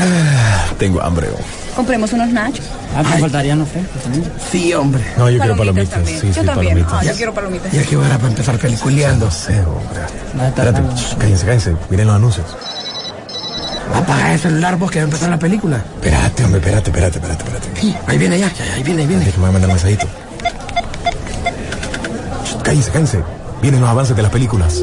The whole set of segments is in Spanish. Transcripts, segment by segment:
Ah, tengo hambre. oh. Compremos unos nachos. Ah, me faltarían los frescos también. Sí, hombre. No, yo quiero palomitas. también. Sí, yo sí, también. palomitas. Ah, yo quiero palomitas. Ya que hora para empezar peliculeando. No sé, hombre. Estar Espérate, cállense, cállense. Miren los anuncios. Apaga el celular vos que va a empezar la película. Espérate, hombre, espérate, espérate, espérate, espérate. Sí, ahí viene ya, ya, ahí viene, ahí viene. Déjame mandar un mensajito. Cállense, cállense. Vienen los avances de las películas.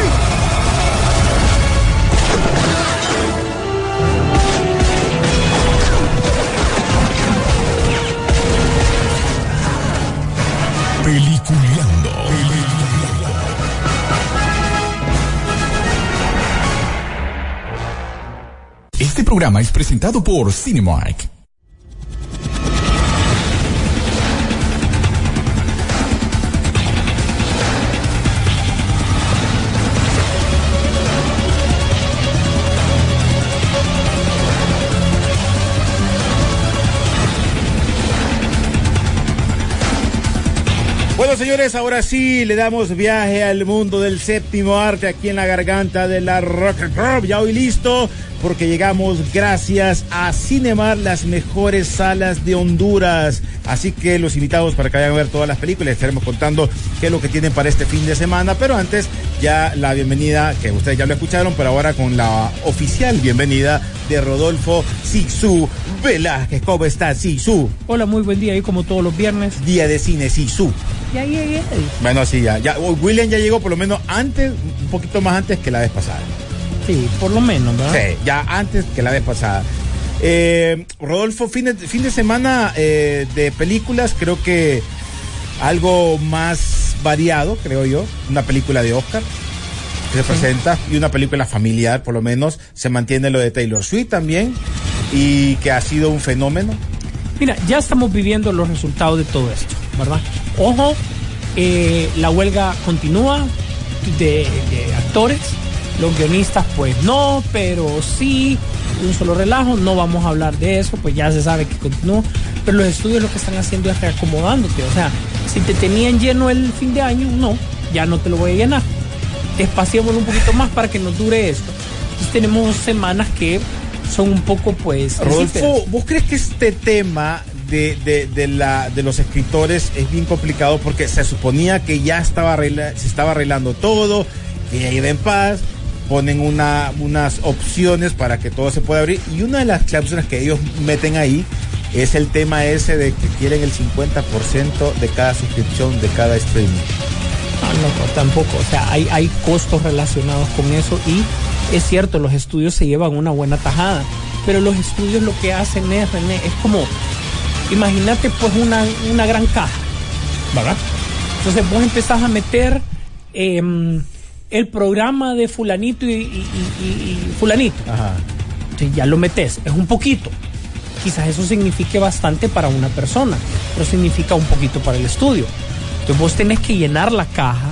Programa es presentado por Cinemark. Señores, ahora sí le damos viaje al mundo del séptimo arte aquí en la garganta de la Rock and Pop. Ya hoy listo, porque llegamos gracias a Cinemar, las mejores salas de Honduras. Así que los invitamos para que vayan a ver todas las películas. Estaremos contando qué es lo que tienen para este fin de semana. Pero antes, ya la bienvenida, que ustedes ya lo escucharon, pero ahora con la oficial bienvenida de Rodolfo Sisu Velázquez. ¿Cómo está Sisu? Hola, muy buen día. Y como todos los viernes. Día de cine Sisu. Ya llegué. Bueno, sí, ya, ya. oh, William ya llegó por lo menos antes, un poquito más antes que la vez pasada. Sí, por lo menos, ¿verdad? Sí, ya antes que la vez pasada. Eh, Rodolfo, fin de, fin de semana eh, de películas, creo que algo más variado, creo yo. Una película de Oscar que se presenta y una película familiar, por lo menos. Se mantiene lo de Taylor Swift también y que ha sido un fenómeno. Mira, ya estamos viviendo los resultados de todo esto, ¿verdad? Ojo, eh, la huelga continúa de, de actores, los guionistas pues no, pero sí, un solo relajo, no vamos a hablar de eso, pues ya se sabe que continúa, pero los estudios lo que están haciendo es reacomodándote, o sea, si te tenían lleno el fin de año, no, ya no te lo voy a llenar, espaciémoslo un poquito más para que nos dure esto. Entonces tenemos semanas que son un poco pues... Rodolfo. ¿vos crees que este tema de, de, de la, de los escritores es bien complicado porque se suponía que ya estaba arregla- se estaba arreglando todo, que ya iba en paz, ponen una, unas opciones para que todo se pueda abrir y una de las cláusulas que ellos meten ahí es el tema ese de que quieren el 50% de cada suscripción de cada streaming. No, tampoco. O sea, hay, hay costos relacionados con eso y es cierto, los estudios se llevan una buena tajada, pero los estudios lo que hacen es, René, es como, imagínate pues una, una gran caja, ¿verdad? Entonces vos empezás a meter em, el programa de fulanito y, y- y- y- y fulanito. Ajá. Entonces ya lo metes, es un poquito. Quizás eso signifique bastante para una persona, pero significa un poquito para el estudio. Entonces vos tenés que llenar la caja.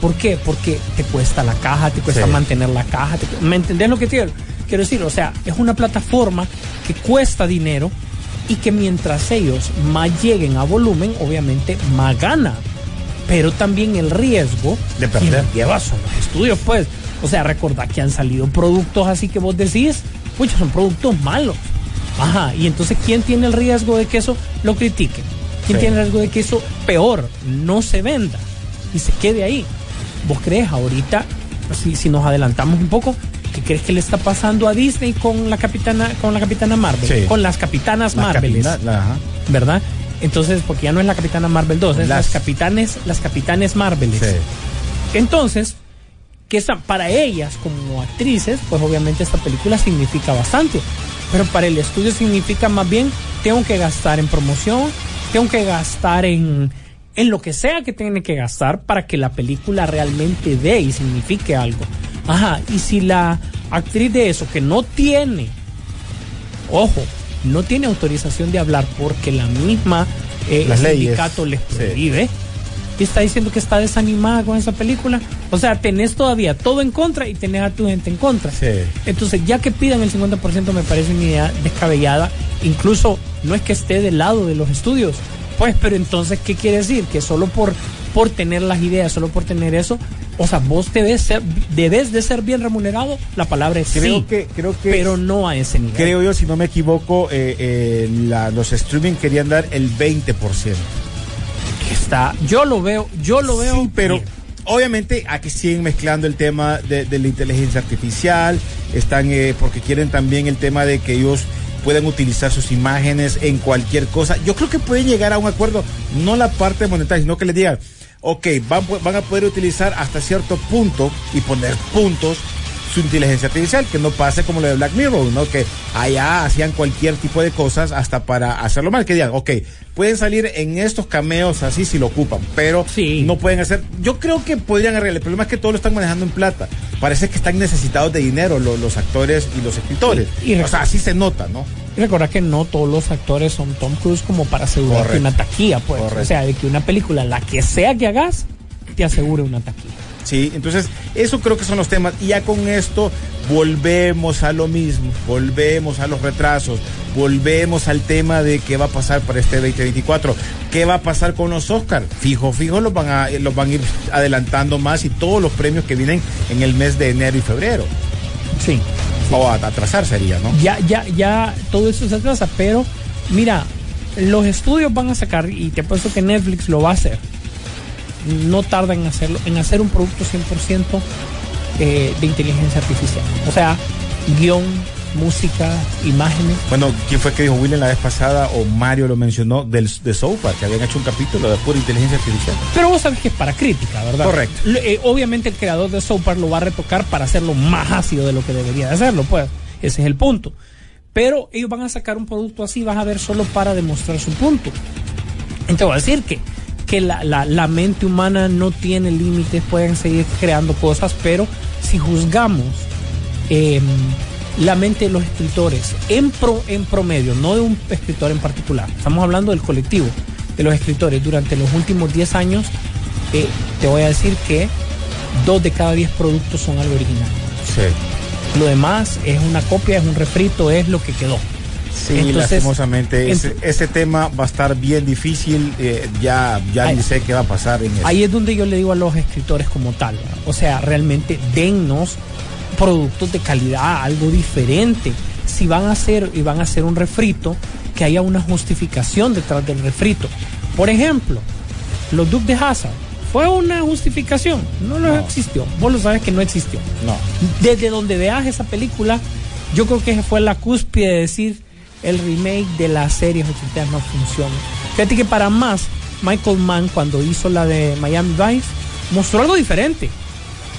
¿Por qué? Porque te cuesta la caja, te cuesta Sí. mantener la caja. te ¿Me entendés lo que quiero, quiero decir? O sea, es una plataforma que cuesta dinero y que mientras ellos más lleguen a volumen, obviamente más gana. Pero también el riesgo De perder. lleva son los estudios, pues. O sea, recordad que han salido productos así que vos decís, pucha, son productos malos. Ajá, y entonces, ¿quién tiene el riesgo de que eso lo critique? ¿Quién Sí. tiene riesgo de que eso, peor, no se venda y se quede ahí? ¿Vos crees ahorita, si, si nos adelantamos un poco, qué crees que le está pasando a Disney con la capitana, con la capitana Marvel? Sí. Con las capitanas La ajá. ¿verdad? Entonces, porque ya no es la Capitana Marvel 2, es Las- las, capitanes, las capitanes Marveles. Sí. Entonces, que esta- para ellas como actrices, pues obviamente esta película significa bastante. Pero para el estudio significa más bien, tengo que gastar en promoción, tengo que gastar en, en lo que sea que tiene que gastar para que la película realmente dé y signifique algo. Ajá, y si la actriz de eso que no tiene ojo, no tiene autorización de hablar porque la misma eh, leyes, sindicato les sí. prohíbe. y está diciendo que está desanimada con esa película. O sea, tenés todavía todo en contra y tenés a tu gente en contra. Sí. Entonces, ya que pidan el 50% me parece una idea descabellada. Incluso no es que esté del lado de los estudios. Pues, pero entonces, ¿qué quiere decir? Que solo por, por tener las ideas, solo por tener eso, o sea, vos debes, ser, debes de ser bien remunerado. La palabra es Creo sí, que, creo que pero no a ese nivel. creo yo, si no me equivoco, eh, eh, la- los streaming querían dar el 20%. que está, yo lo veo, yo lo veo. Sí, pero bien. obviamente aquí siguen mezclando el tema de, de la inteligencia artificial, están eh, porque quieren también el tema de que ellos puedan utilizar sus imágenes en cualquier cosa. Yo creo que pueden llegar a un acuerdo, no la parte monetaria, sino que les digan, ok, van a poder utilizar hasta cierto punto y poner puntos su inteligencia artificial, que no pase como lo de Black Mirror, ¿no? Que allá hacían cualquier tipo de cosas hasta para hacerlo mal, que digan, ok, pueden salir en estos cameos así si lo ocupan, pero Sí. no pueden hacer, yo creo que podrían arreglar, el problema es que todos lo están manejando en plata, parece que están necesitados de dinero lo- los actores y los escritores, Y- y o sea, así se nota, ¿no? Y recordar que no todos los actores son Tom Cruise como para asegurar una taquilla, pues. Correcto. O sea, de que una película, la que sea que hagas, te asegure una taquilla. Sí, entonces eso creo que son los temas. Y ya con esto volvemos a lo mismo, volvemos a los retrasos, volvemos al tema de qué va a pasar para este 2024, qué va a pasar con los Oscars. Fijo, fijo, los van a, los van a ir adelantando más y todos los premios que vienen en el mes de enero y febrero. Sí. O a atrasar sería, ¿no? Ya, ya, ya, todo eso se atrasa, pero mira, los estudios van a sacar, y te apuesto que Netflix lo va a hacer. No tarda en hacerlo, en hacer un producto 100% eh, de inteligencia artificial. O sea, guion, música, imágenes. Bueno, ¿quién fue que dijo William la vez pasada o Mario lo mencionó del, de South Park, que habían hecho un capítulo de pura inteligencia artificial? Pero vos sabes que es para crítica, ¿verdad? Correcto. Eh, obviamente el creador de South Park lo va a retocar para hacerlo más ácido de lo que debería de hacerlo, pues. Ese es el punto. Pero ellos van a sacar un producto así, vas a ver solo para demostrar su punto. Te voy a decir que, que la, la- la mente humana no tiene límites, pueden seguir creando cosas, pero si juzgamos eh, la mente de los escritores en, pro, en promedio, no de un escritor en particular, estamos hablando del colectivo de los escritores durante los últimos 10 años, eh, te voy a decir que dos de cada 10 productos son algo original. Sí. Lo demás es una copia, es un refrito, es lo que quedó. Sí, Entonces, lastimosamente. Ese, ent- ese tema va a estar bien difícil. eh, ya ya Ahí- ni sé qué va a pasar en eso. Ahí es donde yo le digo a los escritores como tal, o sea, realmente dennos productos de calidad, algo diferente. Si van a hacer y van a hacer un refrito, que haya una justificación detrás del refrito. Por ejemplo, los Duke de Hazard fue una justificación, no No. existió. Vos lo sabes que no existió. No. Desde donde veas esa película, yo creo que fue la cúspide de decir el remake de las series ochenteras no funciona. Fíjate que para más, Michael Mann cuando hizo la de Miami Vice mostró algo diferente.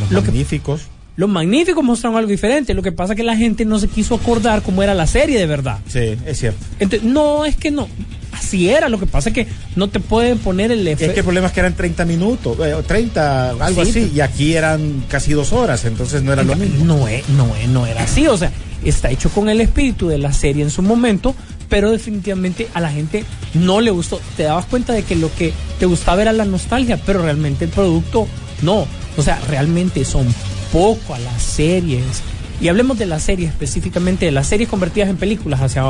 Los Lo que- magníficos. Los magníficos mostraron algo diferente. Lo que pasa es que la gente no se quiso acordar cómo era la serie de verdad. Sí, es cierto. Entonces, no, es que no. Así era. Lo que pasa es que no te pueden poner el Es que el efecto. problema es que eran 30 minutos, eh, o 30, algo Sí, así, y aquí eran casi dos horas, entonces no era lo mismo. No, es- no, es- no era así. O sea, está hecho con el espíritu de la serie en su momento, pero definitivamente a la gente no le gustó. Te dabas cuenta de que lo que te gustaba era la nostalgia, pero realmente el producto no. O sea, realmente son pocas las series. Y hablemos de las series específicamente, de las series convertidas en películas hacia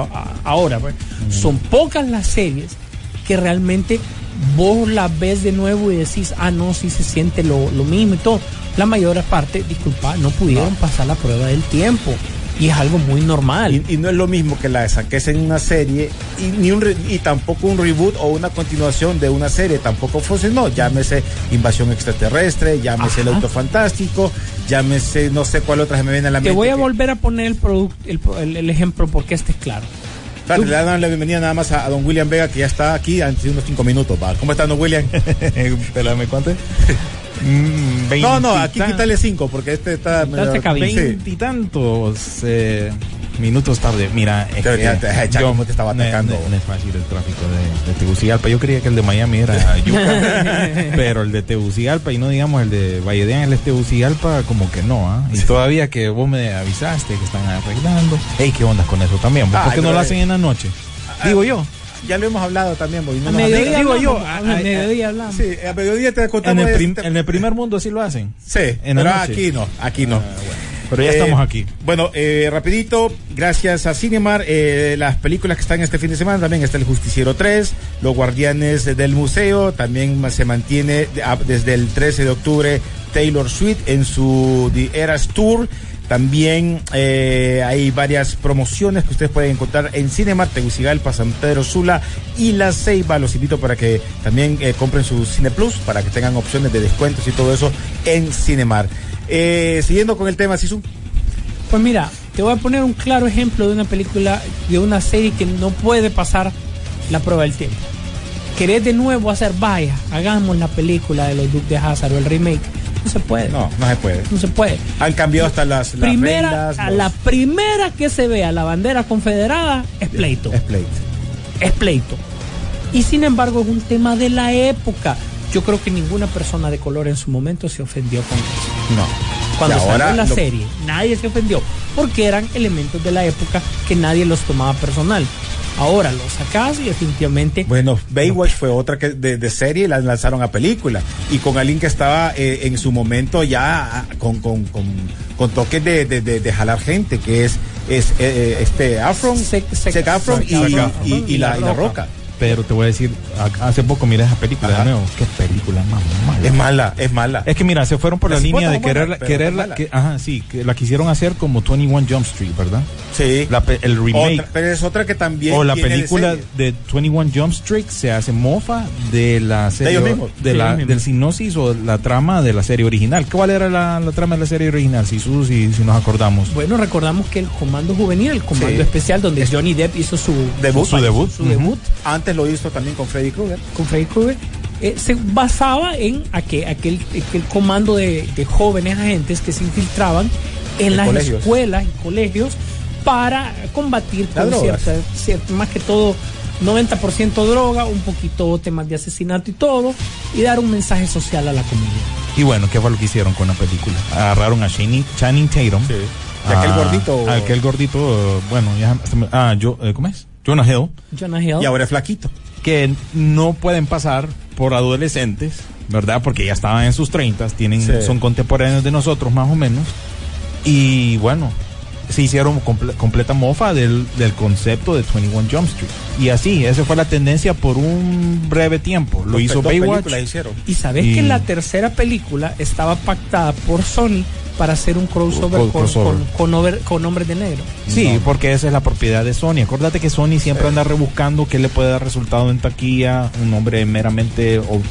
ahora. pues. Son pocas las series que realmente vos las ves de nuevo y decís, ah, no, sí se siente lo, lo mismo y todo. La mayor parte, disculpa, no pudieron pasar la prueba del tiempo. Y es algo muy normal. Y, y no es lo mismo que la saques en una serie y, ni un re- y tampoco un reboot o una continuación de una serie tampoco funcionó. Llámese Invasión Extraterrestre, llámese El. Auto Fantástico, llámese no sé cuál otra se me viene a la Te mente. voy a que- volver a poner el, product- el, el- el ejemplo porque este es claro. Le dan la bienvenida nada más a, a don William Vega que ya está aquí hace unos cinco minutos. va. ¿Cómo está don William? Espérame, ¿cuánto? Mm, no, no, aquí quítale cinco porque este está... Cabina. Sí. Veintitantos eh, minutos tarde. Mira, es Te- que te- te- ¿cómo te estaba no es- atacando? No, no es fácil el tráfico de, de Tegucigalpa. Yo creía que el de Miami era Yuca, pero el de Tegucigalpa y no digamos el de Valledean, el de Tegucigalpa, como que no, ¿ah? Y todavía que vos me avisaste que están arreglando. Ey, ¿qué ondas con eso también? ¿Por qué no lo hacen en la noche? Digo yo. Ya lo hemos hablado también, porque no A mediodía digo yo, hablamos, a- a a- mediodía hablamos. Sí, a mediodía te En contamos el, de prim- este- en el primer mundo sí lo hacen. Sí, en pero aquí no, aquí no. Pero ya Eh, estamos aquí. Bueno, eh, rapidito, gracias a Cinemar, eh, las películas que están este fin de semana, también está El Justiciero 3, Los Guardianes del Museo, también se mantiene desde el 13 de octubre Taylor Swift en su The Eras Tour. También eh, hay varias promociones que ustedes pueden encontrar en Cinemar, Tegucigalpa, San Pedro Sula y La Ceiba. Los invito para que también eh, compren su Cine Plus, para que tengan opciones de descuentos y todo eso en Cinemar. Eh, siguiendo con el tema, Sisu. Pues mira, te voy a poner un claro ejemplo de una película, de una serie que no puede pasar la prueba del tiempo. ¿Querés de nuevo hacer, vaya, hagamos la película de los Duques de Hazard o el remake? No se puede. No, no se puede. No se puede. Han cambiado hasta las, las primera, reglas, a la primera que se vea la bandera confederada es pleito. Es pleito. es pleito. Y sin embargo es un tema de la época. Yo creo que ninguna persona de color en su momento se ofendió con eso. No. Cuando salió la lo- serie, nadie se ofendió, porque eran elementos de la época que nadie los tomaba personal. Ahora los sacas y definitivamente Bueno, Baywatch fue otra que de, de serie y la lanzaron a película. Y con alguien que estaba eh, en su momento ya ah, con, con, con, con toques de, de, de- jalar gente, que es, es eh, este Afron, Sec- y, y- y- y la, y la Roca. Pero te voy a decir, hace poco miré esa película Ajá. de nuevo. Qué película más mala. Es mala, es mala. Es que mira, se fueron por la línea de quererla, quererla, que, ajá, sí, que la quisieron hacer como 21 Jump Street, ¿verdad? sí. La el remake. Otra- pero es otra que también. o la tiene de película serie. de 21 Jump Street se hace mofa de la serie ellos mismos. de Sí, la, ellos mismos. del sinopsis o la trama de la serie original. ¿Cuál era la, la trama de la serie original? Si, Sus, si, si nos acordamos. bueno, recordamos que el comando juvenil, el comando Sí. especial donde Johnny Depp hizo su Debut. Su debut. su debut Antes lo hizo también con Freddy Krueger. con Freddy Krueger, eh, se basaba en aquel, aquel, aquel comando de, de jóvenes agentes que se infiltraban en, En las colegios. escuelas y colegios para combatir Las con drogas. cierta, cierta- más que todo 90% droga, un poquito temas de asesinato y todo, y dar un mensaje social a la comunidad. Y bueno, ¿qué fue lo que hicieron con la película? Agarraron a Channing, Channing Tatum. Sí. Y aquel a- gordito. Aquel gordito, bueno, ya, ah, yo, eh, ¿cómo es? Jonah Hill. Jonah Hill. Y ahora es flaquito. que no pueden pasar por adolescentes, ¿verdad? Porque ya estaban en sus 30, tienen, Sí. son contemporáneos de nosotros más o menos. Y bueno, se hicieron comple- completa mofa del, del concepto de 21 Jump Street. Y así, esa fue la tendencia por un breve tiempo. Lo hizo Baywatch. Y sabes Y- que la tercera película estaba pactada por Sony para hacer un crossover, Co- con, crossover. con, con over- con hombres de negro. Sí, porque esa es la propiedad de Sony. Acuérdate que Sony siempre anda rebuscando qué le puede dar resultado en taquilla. Un hombre meramente o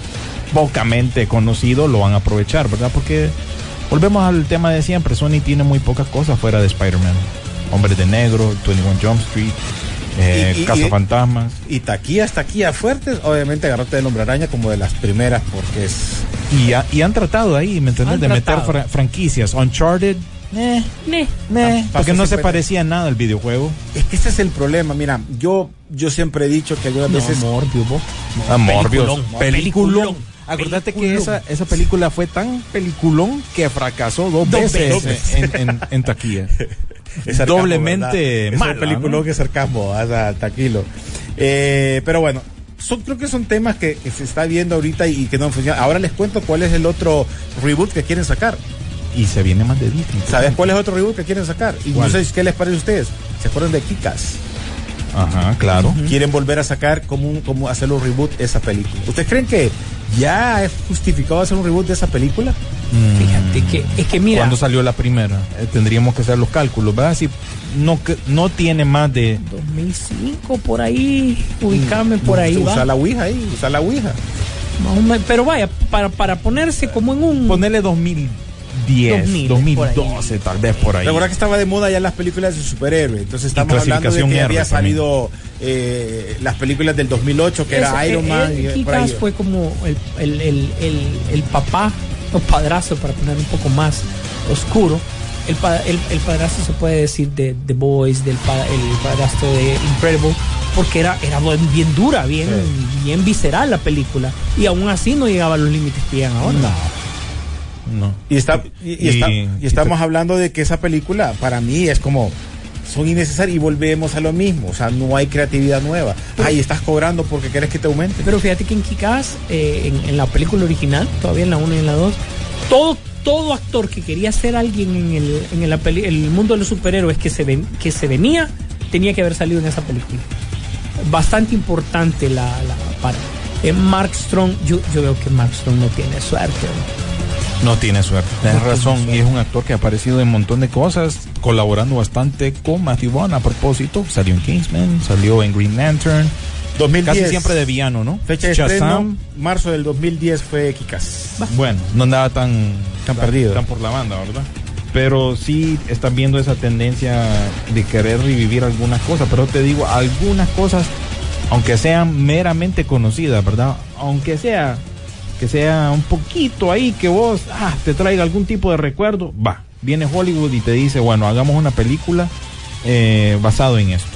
pocamente conocido lo van a aprovechar, ¿verdad? Porque volvemos al tema de siempre. Sony tiene muy pocas cosas fuera de Spider-Man. Hombre de negro, 21 Jump Street, eh, Y- y- Cazafantasmas. Y taquillas, taquillas fuertes, obviamente agarrarte del hombre araña como de las primeras, porque es. Y, ha- y han tratado ahí, ¿me entiendes? Han De meter fra- franquicias. Uncharted, eh, eh, porque no se 50. parecía en nada al videojuego. Es que ese es el problema. Mira, yo, yo siempre he dicho que algunas No, veces. Morbius, vos. Ah, Morbius. Peliculón, Peliculón. Peliculón. Acuérdate que esa, esa película fue tan peliculón que fracasó dos, Dos veces, veces. En, en- en taquilla. Es sarcasmo, Doblemente. Es mala, un peliculón ¿no? que es sarcasmo, o sea, tranquilo. Eh, pero bueno, son, creo que son temas que, que se está viendo ahorita y que no funcionan. Ahora les cuento cuál es el otro reboot que quieren sacar. Y se viene más de Disney. ¿Sabes cuál es otro reboot que quieren sacar? Y ¿Cuál? no sé qué les parece a ustedes. ¿Se acuerdan de Kikas? Ajá, claro. Quieren volver a sacar como, un, como hacer un reboot esa película. ¿Ustedes creen que ya es justificado hacer un reboot de esa película? Fíjate que es que mira, Cuando salió la primera, Eh, tendríamos que hacer los cálculos, ¿verdad? Si no, que- no tiene más de... 2005 por ahí, ubicame por ahí, Usa la Ouija ahí, usa la Ouija. Pero vaya, para, para ponerse como en un Ponerle 2010, 2000, 2012, tal vez por ahí. Recuerda que estaba de moda ya las películas de superhéroes. Entonces estamos hablando de que R había también. salido eh, las películas del 2008, que era Iron eh, Man. eh, y. Kick-Ass fue como el, el, el, el, el papá o padrazo, para poner un poco más oscuro. El, pa- el, el padrazo se puede decir de The Boys, del pa- el padrastro de Incredible, porque era, era bien bien dura, bien, bien visceral la película. Y aún así no llegaba a los límites que llegan ahora. No. Y, está, y, y Y- está- y y estamos hablando de que esa película para mí es como son innecesarias y volvemos a lo mismo. O sea, no hay creatividad nueva. Ay, estás cobrando porque quieres que te aumente. Pero fíjate que en Kikaz, eh, en, en la película original, todavía en la 1 y en la 2, todo, todo actor que quería ser alguien en el, en la peli- el mundo de los superhéroes que se, ven, que se venía, tenía que haber salido en esa película. Bastante importante la, la para. eh, Mark Strong, yo, yo veo que Mark Strong no tiene suerte. ¿no? No tiene suerte. Tienes No razón. Y es un actor que ha aparecido en un montón de cosas, colaborando bastante con Matthew Vaughn a propósito. Salió en Kingsman, salió en Green Lantern. 2010. Casi siempre de villano, ¿no? Fecha de Shazam. estreno, marzo del 2010 fue Kikas. Bueno, no andaba tan, Tan perdido. Tan por la banda, ¿verdad? Pero sí están viendo esa tendencia de querer revivir algunas cosas. Pero te digo, algunas cosas, aunque sean meramente conocidas, ¿verdad? Aunque sea que sea un poquito ahí que vos ah, te traiga algún tipo de recuerdo, va. Viene Hollywood y te dice, bueno, hagamos una película eh, basado en esto,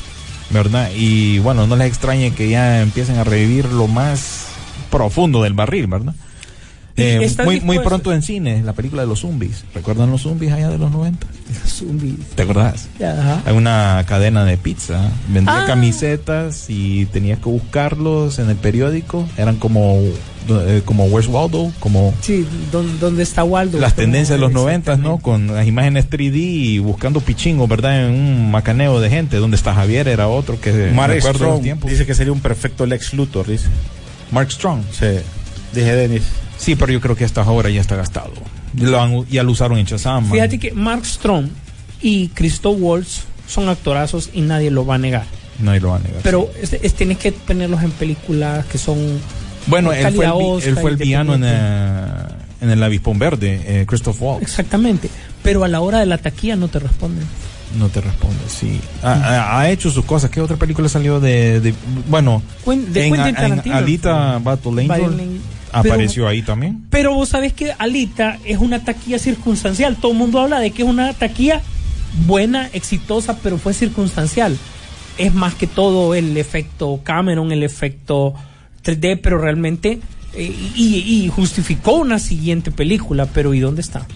¿verdad? Y bueno, no les extrañe que ya empiecen a revivir lo más profundo del barril, ¿verdad? ¿Y Eh, muy, muy pronto en cine, la película de los zombies. ¿Recuerdan los zombies allá de los 90? Zombies. ¿Te acordás? Ajá. Hay una cadena de pizza, vendía Ah. camisetas y tenías que buscarlos en el periódico. Eran como, eh, como Where's Waldo, como Sí, ¿dónde, dónde está Waldo? las tendencias de los 90, ¿no? Con las imágenes 3D y buscando pichingos, ¿verdad? En un macaneo de gente. Donde está Javier era otro que Mark Strong tiempos. dice que sería un perfecto Lex Luthor, dice. Mark Strong. Sí. Dije Dennis. Sí, pero yo creo que hasta ahora ya está gastado. Lo han- ya lo usaron en Shazam. man. Fíjate que Mark Strong y Christoph Waltz son actorazos y nadie lo va a negar. Nadie lo va a negar. Pero es, es- tienes que tenerlos en películas que son. Bueno, él fue, el, Oscar, él fue el villano en, independiente. eh, en el avispón verde, eh, Christoph Waltz. Exactamente. Pero a la hora de la taquilla no te responden. No te responde, sí. Ha, ha- ha hecho sus cosas. ¿Qué otra película salió de, de- bueno, de en. Alita Battle Angel Battle- apareció ahí también? Pero vos sabés que Alita es una taquilla circunstancial. Todo el mundo habla de que es una taquilla buena, exitosa, pero fue circunstancial. Es más que todo el efecto Cameron, el efecto 3D, pero realmente. eh, y, y justificó una siguiente película, pero ¿y dónde está?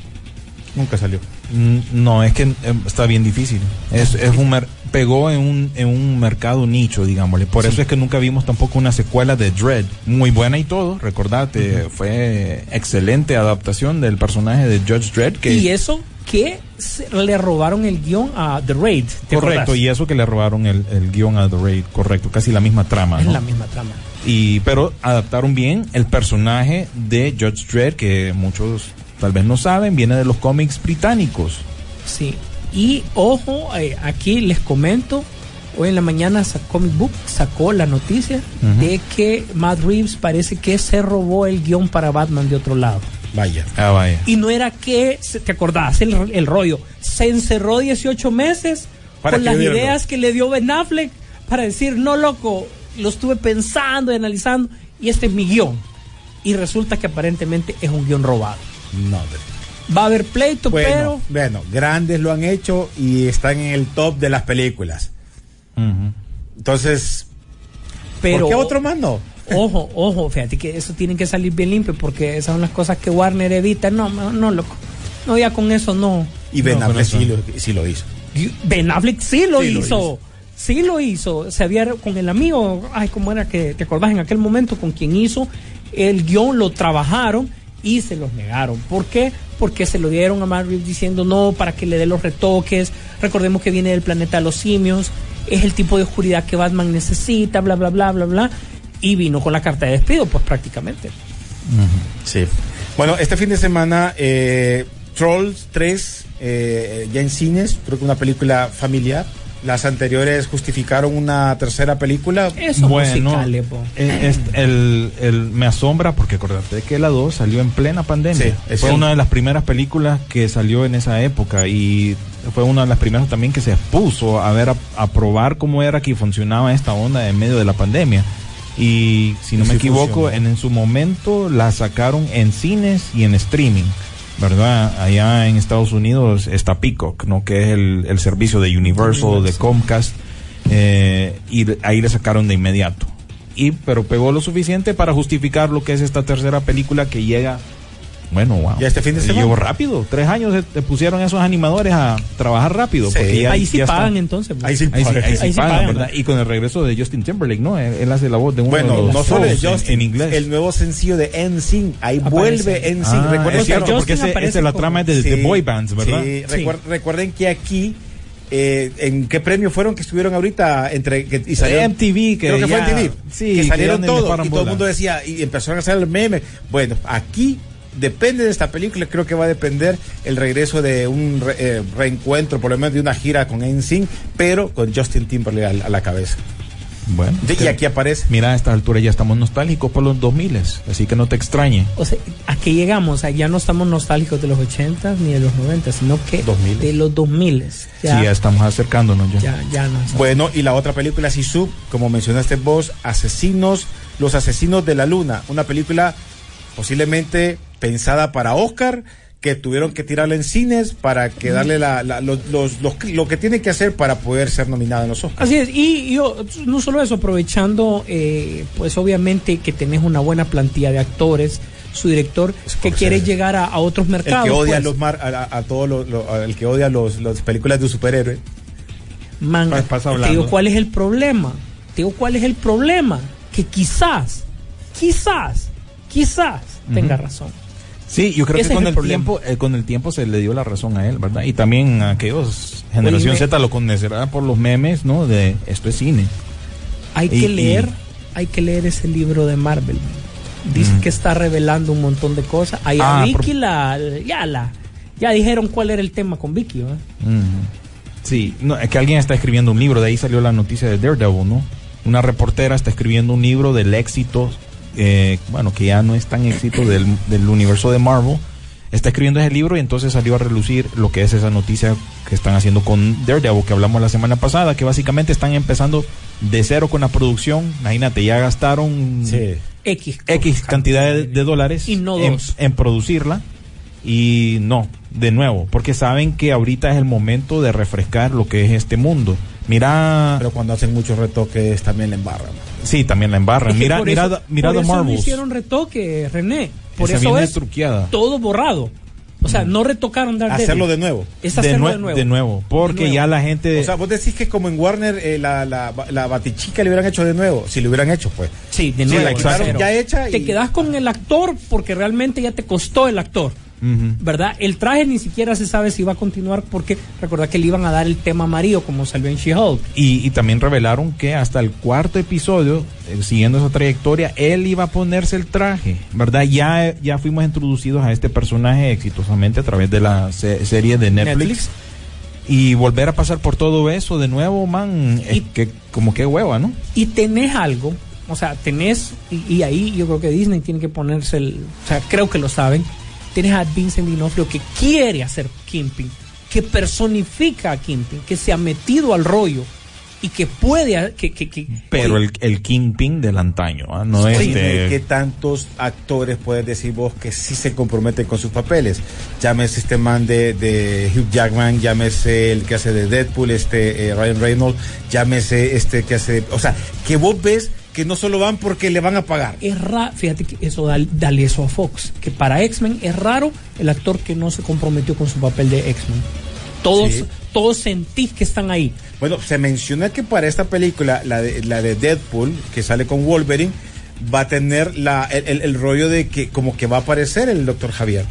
Nunca salió. Mm, No, es que eh, está bien difícil. Es, es un mer- pegó en un, en un mercado nicho, digámosle. Por eso es que nunca vimos tampoco una secuela de Dread. Muy buena y todo, recordate, fue excelente adaptación del personaje de Judge Dredd. Que Y eso que le robaron el guion a The Raid. ¿te correcto, acordás? y eso que le robaron el, el guion a The Raid, correcto, casi la misma trama. Es ¿no? la misma trama. Y, pero adaptaron bien el personaje de Judge Dredd, que muchos tal vez no saben, viene de los cómics británicos. Sí. Y ojo, eh, aquí les comento, hoy en la mañana Comic Book sacó la noticia de que Matt Reeves parece que se robó el guion para Batman de otro lado. Vaya. Ah, vaya. Y no era que, ¿te acordás? El, el rollo. Se encerró 18 meses Para con las ideas que le dio Ben Affleck para decir, no loco, lo estuve pensando y analizando y este es mi guion. Y resulta que aparentemente es un guion robado. No. Va a haber pleito, Bueno, pero... bueno, grandes lo han hecho y están en el top de las películas. Entonces, pero ¿por qué otro más no? Ojo, ojo, fíjate que eso tiene que salir bien limpio porque esas son las cosas que Warner evita. No, no, no, loco. No, ya con eso no. Y Ben No, Affleck sí lo, sí lo hizo. Ben Affleck sí lo Sí lo hizo. Sí lo hizo. Se había con el amigo, ay, cómo era que te acordás en aquel momento con quien hizo el guion, lo trabajaron y se los negaron. ¿Por qué? Porque se lo dieron a Matt Reeves diciendo no, para que le dé los retoques. Recordemos que viene del planeta los simios. Es el tipo de oscuridad que Batman necesita, bla, bla, bla, bla, bla. Y vino con la carta de despido, pues prácticamente. Sí. Bueno, este fin de semana, eh, Trolls 3, eh, ya en cines, creo que una película familiar. Las anteriores justificaron una tercera película. Eso musicales, po. eh, es- el, el- me asombra porque acordate que la 2 salió en plena pandemia. Sí, fue cierto. una de las primeras películas que salió en esa época y fue una de las primeras también que se puso a ver, a, a probar cómo era que funcionaba esta onda en medio de la pandemia. Y si no Y me sí equivoco, en, en su momento la sacaron en cines y en streaming. ¿Verdad? Allá en Estados Unidos está Peacock, ¿no? Que es el, el servicio de Universal, de Comcast, eh, y ahí le sacaron de inmediato. Y, pero pegó lo suficiente para justificar lo que es esta tercera película que llega Bueno, wow. Ya este fin de semana. Llegó rápido. Tres años se- te pusieron esos animadores a trabajar rápido. Sí. porque ya- ahí sí ya está. pagan entonces. pues. Ahí sí Ahí sí, ahí sí Ahí sí pagan, pagan, ¿verdad? Y con el regreso de Justin Timberlake, ¿no? Él, él hace la voz de uno de Bueno, los no solo de shows en- Justin, en, inglés. el nuevo sencillo de NSYNC, ahí Aparece. vuelve NSYNC. Ah, Recuerden es cierto, que- porque Justin ese, aparece esa es la trama es de, de boy bands, ¿verdad? Sí, Sí. recuer- recuerden que aquí, eh, ¿en qué premio fueron que estuvieron ahorita? entre que, y salieron- MTV, que creo que fue MTV, sí, que salieron todos y todo el mundo decía, y empezaron a hacer el meme. Bueno, aquí depende de esta película, creo que va a depender el regreso de un re- eh, reencuentro, por lo menos de una gira con NSYNC, pero con Justin Timberlake a, a la cabeza. Bueno, De- y aquí aparece. mira, a esta altura ya estamos nostálgicos por los 2000, así que no te extrañe. O sea, ¿a qué llegamos? O sea, ya no estamos nostálgicos de los 80 ni de los 90, sino que 2000. de los 2000. Ya, Sí, ya estamos acercándonos ya. ya, ya no. Bueno, y la otra película, Sisu, como mencionaste vos, Asesinos, Los Asesinos de la Luna, una película posiblemente pensada para Oscar, que tuvieron que tirarla en cines para que darle la, la- los, los- los- lo que tiene que hacer para poder ser nominada en los Oscars. Así es, y yo, no solo eso, aprovechando, eh, pues obviamente que tenés una buena plantilla de actores, su director que quiere llegar a, a otros El mercados. que odia pues, los mar, a, a- a todos los, el que odia los, las películas de superhéroes. man, te digo cuál es el problema. Te digo cuál es el problema. Que quizás, quizás, quizás tenga razón. Sí, yo creo Ese que con el tiempo, eh, con el tiempo se le dio la razón a él, ¿verdad? Y también a aquellos generación Oye, Z lo conocerá por los memes, ¿no? De esto es cine. Hay Y- que y- leer, hay que leer ese libro de Marvel. Dice Mm. que está revelando un montón de cosas. Ahí a Ah, Vicky por- la, ya la, ya dijeron cuál era el tema con Vicky, ¿verdad? Ujú. Sí, no, es que alguien está escribiendo un libro, de ahí salió la noticia de Daredevil, ¿no? Una reportera está escribiendo un libro del éxito, eh, bueno, que ya no es tan éxito del, del universo de Marvel. Está escribiendo ese libro y entonces salió a relucir lo que es esa noticia que están haciendo con Daredevil, que hablamos la semana pasada, que básicamente están empezando de cero con la producción. Imagínate, ya gastaron X. X cantidad de, de dólares Y no en, en producirla y no, de nuevo, porque saben que ahorita es el momento de refrescar lo que es este mundo. Mira, Pero cuando hacen muchos retoques también le embarran. sí, también la embarran. Es que Mira, mira, eso- mira por The eso no hicieron retoque, René. Por Esa eso es truqueada. todo borrado. O sea, no retocaron Daredevil. Hacerlo de nuevo. Es De, hacerlo nue- de nuevo. de nuevo, porque De nuevo. ya la gente... O sea, vos decís que como en Warner eh, la, la, la batichica le hubieran hecho de nuevo. Si le hubieran hecho, pues. Sí, de Sí, nuevo. la de quitaron ya hecha y- Te quedas con el actor porque realmente ya te costó el actor. ¿Verdad? El traje ni siquiera se sabe si va a continuar porque recordad que le iban a dar el tema amarillo como salió en She-Hulk. Y, y también revelaron que hasta el cuarto episodio, eh, siguiendo esa trayectoria, él iba a ponerse el traje, ¿verdad? Ya, ya fuimos introducidos a este personaje exitosamente a través de la se- serie de Netflix. Netflix. Y volver a pasar por todo eso de nuevo, man, es que como que hueva, ¿no? Y tenés algo, o sea, tenés, y, y ahí yo creo que Disney tiene que ponerse el, o sea, creo que lo saben, tienes a Vincent D'Onofrio que quiere hacer Kingpin, que personifica a Kingpin, que se ha metido al rollo y que puede, que, que, que- Pero el, el Kingpin del antaño, ¿ah? no Sí, este... ¿Qué tantos actores puedes decir vos que sí se comprometen con sus papeles? Llámese este man de, de Hugh Jackman, llámese el que hace de Deadpool, este eh, Ryan Reynolds, llámese este que hace... O sea, que vos ves que no solo van porque le van a pagar. es raro, fíjate que eso, dale, dale eso a Fox, que para X-Men es raro el actor que no se comprometió con su papel de X-Men. Todos, Sí. todos sentís que están ahí. Bueno, se menciona que para esta película, la de, la de Deadpool, que sale con Wolverine, va a tener la, el, el- el rollo de que como que va a aparecer el doctor Javier.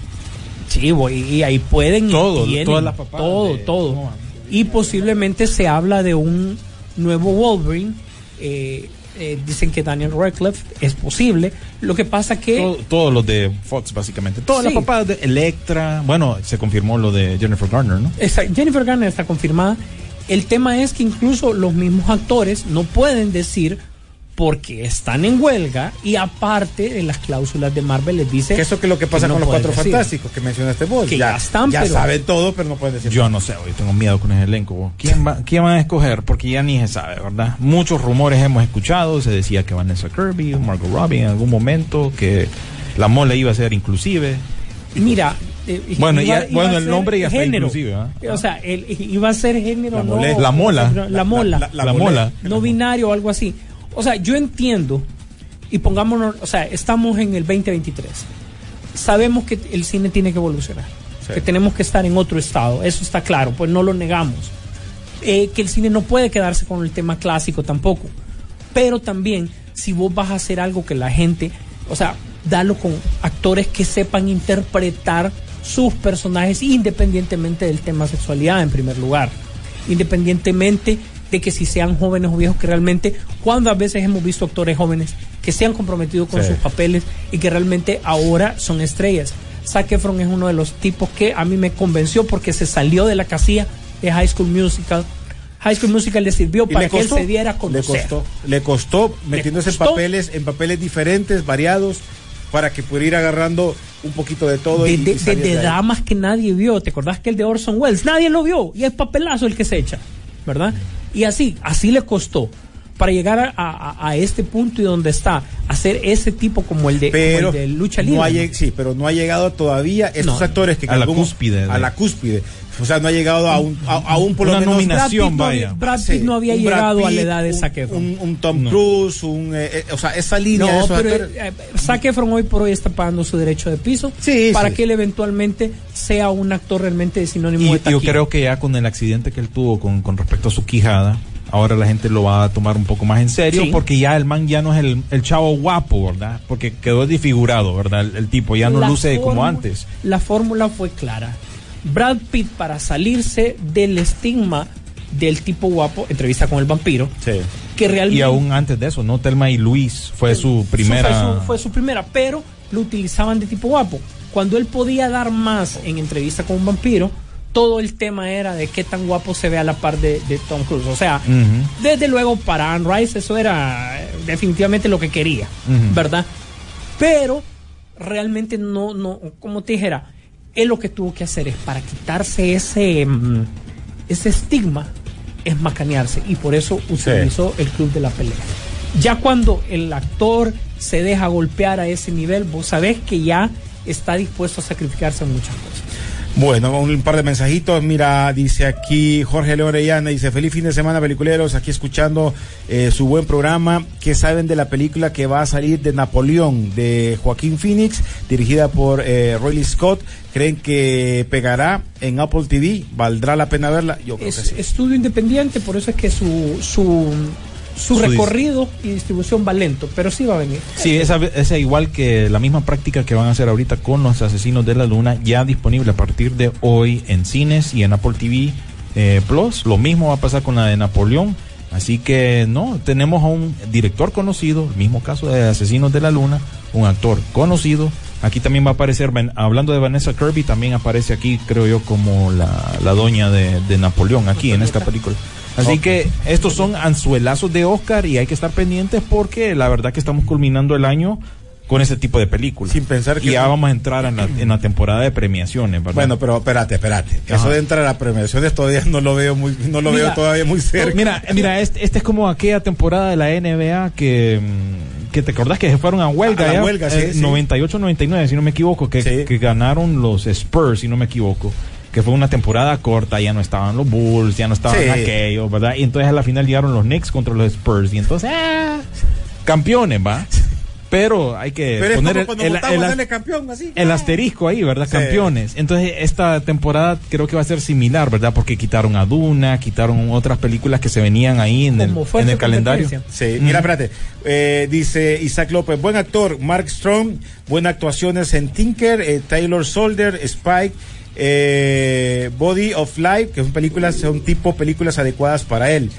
Sí, y ahí pueden y Todo, tienen, todas las papadas todo, de- todo. no, y posiblemente se habla de un nuevo Wolverine. eh, eh, dicen que Daniel Radcliffe es posible. Lo que pasa que todo- todos los de Fox, básicamente. Todas Sí. las papadas de Electra. Bueno, se confirmó lo de Jennifer Garner, ¿no? Esa- Jennifer Garner está confirmada. El tema es que incluso los mismos actores no pueden decir porque están en huelga y aparte en las cláusulas de Marvel les dice Que eso que es lo que pasa no con los cuatro decir. fantásticos que mencionaste vos. Que ya están, ya pero- saben todo, pero no pueden decir Yo no sé, hoy tengo miedo con ese elenco. ¿Quién, va, ¿Quién van a escoger? Porque ya ni se sabe, ¿verdad? Muchos rumores hemos escuchado. Se decía que Vanessa Kirby, Margot Robbie en algún momento, que la mole iba a ser inclusive. Mira, eh, Bueno, iba- ya- iba bueno, a el ser nombre ya está género. inclusive, ¿ah? O sea, el- iba a ser género La no la mola. La, mola. La- La, la mola. no binario o algo así. O sea, yo entiendo y pongámonos, o sea, estamos en el 2023. sabemos que el cine tiene que evolucionar, Sí. que tenemos que estar en otro estado, eso está claro, pues no lo negamos. Eh, que el cine no puede quedarse con el tema clásico tampoco, pero también si vos vas a hacer algo que la gente, o sea, dalo con actores que sepan interpretar sus personajes independientemente del tema sexualidad en primer lugar, independientemente de que si sean jóvenes o viejos que realmente, cuando a veces hemos visto actores jóvenes que se han comprometido con Sí. sus papeles y que realmente ahora son estrellas. Zac Efron es uno de los tipos que a mí me convenció porque se salió de la casilla de High School Musical. High School Musical le sirvió para le que él se diera a le conocer. costó, le costó metiéndose en costó. papeles, en papeles diferentes, variados, para que pudiera ir agarrando un poquito de todo de, y, de- y de- dramas que nadie vio. ¿Te acordás que el de Orson Welles? Nadie lo vio. Y es papelazo el que se echa. ¿Verdad? Y así, así le costó. Para llegar a, a- a este punto y donde está, hacer ese tipo como el de, como pero el de lucha libre. no ha sí, pero no ha llegado todavía estos No. actores que A la algún- cúspide de- a la cúspide. O sea, no ha llegado a un a, a un por lo Una menos nominación. Brad Pitt, no vaya. había, Brad Sí, Pitt no había llegado a la edad de un- Zac Efron. Un, un Tom No. Cruise, un, eh, eh, o sea, esa línea de No, esos pero eh, Zac Efron hoy por hoy está pagando su derecho de piso Sí, para sí. que él eventualmente sea un actor realmente sinónimo Y de yo creo que ya con el accidente que él tuvo con, con respecto a su quijada, ahora la gente lo va a tomar un poco más en serio, Sí. porque ya el man ya no es el, el chavo guapo, ¿verdad? Porque quedó desfigurado, ¿verdad? El, el tipo ya no La luce como antes. La fórmula fue clara. Brad Pitt para salirse del estigma del tipo guapo, entrevista con el vampiro, Sí. que realmente Y aún antes de eso, ¿no? Telma y Luis fue su primera... fue, su, fue su primera, pero lo utilizaban de tipo guapo. Cuando él podía dar más en entrevista con un vampiro, todo el tema era de qué tan guapo se ve a la par de, de Tom Cruise. O sea, desde luego para Anne Rice eso era eh, definitivamente lo que quería. ¿verdad? Pero realmente no, no, como te dijera, él lo que tuvo que hacer es para quitarse ese, mm, ese estigma, es macanearse y por eso utilizó el club de la pelea. Ya cuando el actor se deja golpear a ese nivel, vos sabés que ya está dispuesto a sacrificarse en muchas cosas. Bueno, un par de mensajitos. Mira, dice aquí Jorge León Orellana, dice, feliz fin de semana, peliculeros, aquí escuchando eh, su buen programa. ¿Qué saben de la película que va a salir de Napoleón, de Joaquín Phoenix, dirigida por eh, Riley Scott? ¿Creen que pegará en Apple TV? ¿Valdrá la pena verla? Yo creo es que sí. estudio independiente, por eso es que su, su, su recorrido y distribución va lento, pero sí va a venir. Sí, esa, esa igual que la misma práctica que van a hacer ahorita con los asesinos de la luna, ya disponible a partir de hoy en cines y en Apple TV eh, Plus. Lo mismo va a pasar con la de Napoleón. Así que no, tenemos a un director conocido, el mismo caso de Asesinos de la Luna, un actor conocido. Aquí también va a aparecer, hablando de Vanessa Kirby, también aparece aquí, creo yo, como la, la doña de, de Napoleón, aquí en esta película. Así que estos son anzuelazos de Oscar y hay que estar pendientes porque la verdad que estamos culminando el año con ese tipo de películas. Sin pensar que- Y ya vamos a entrar en la, en la temporada de premiaciones, ¿verdad? Bueno, pero espérate, espérate. Ajá. Eso de entrar a las premiaciones todavía no lo veo muy, no lo Mira, veo todavía muy cerca. Mira, mira, este, este es como aquella temporada de la NBA que, mm, que te acordás que se fueron a huelga, A la ya? huelga, sí, Eh, sí. 98-99, si no me equivoco, que, Sí. que ganaron los Spurs, si no me equivoco. Que fue una temporada corta, ya no estaban los Bulls, ya no estaban Sí. aquellos, ¿verdad? Y entonces a la final llegaron los Knicks contra los Spurs. Y entonces, ah, campeones, ¿va? Pero hay que pero es poner como el, cuando el- campeón, así. el asterisco ahí, ¿verdad? Sí. Campeones. Entonces, esta temporada creo que va a ser similar, ¿verdad? Porque quitaron a Duna, quitaron otras películas que se venían ahí en el, en calendario. Sí, mira, espérate. Eh, dice Isaac López, buen actor, Mark Strong, buenas actuaciones en Tinker, eh, Taylor Solder, Spike, eh, Body of Life, que son películas, son tipo películas adecuadas para él.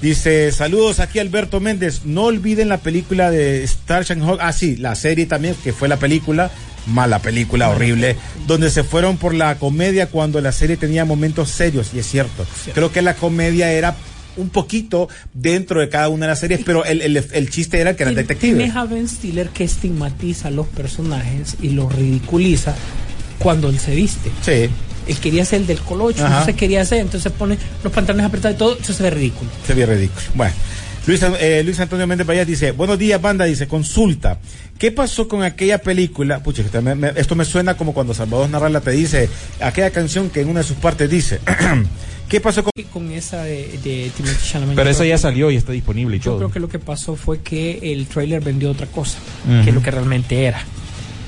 Dice, saludos aquí Alberto Méndez, no olviden la película de Starshine Hawk, ah sí, la serie también, que fue la película, mala película, horrible, donde se fueron por la comedia cuando la serie tenía momentos serios, y es cierto. Creo que la comedia era un poquito dentro de cada una de las series, pero el, el, el chiste era que eran detectives. Tienes a Ben Stiller que estigmatiza a los personajes y los ridiculiza cuando él se viste. Sí, Él quería ser el del colocho, Ajá. entonces quería ser, entonces pone los pantalones apretados y todo, eso se ve ridículo. se ve ridículo. Bueno. Luis, eh, Luis Antonio Méndez Payas dice, buenos días banda, dice, consulta, ¿qué pasó con aquella película? Pucha, que me- me- esto me suena como cuando Salvador Narrala te dice, aquella canción que en una de sus partes dice, ¿qué pasó con... Con esa de, de Timothée Chalamet. Pero eso ya salió y está disponible y Yo todo. creo que lo que pasó fue que el trailer vendió otra cosa Ujú. que lo que realmente era.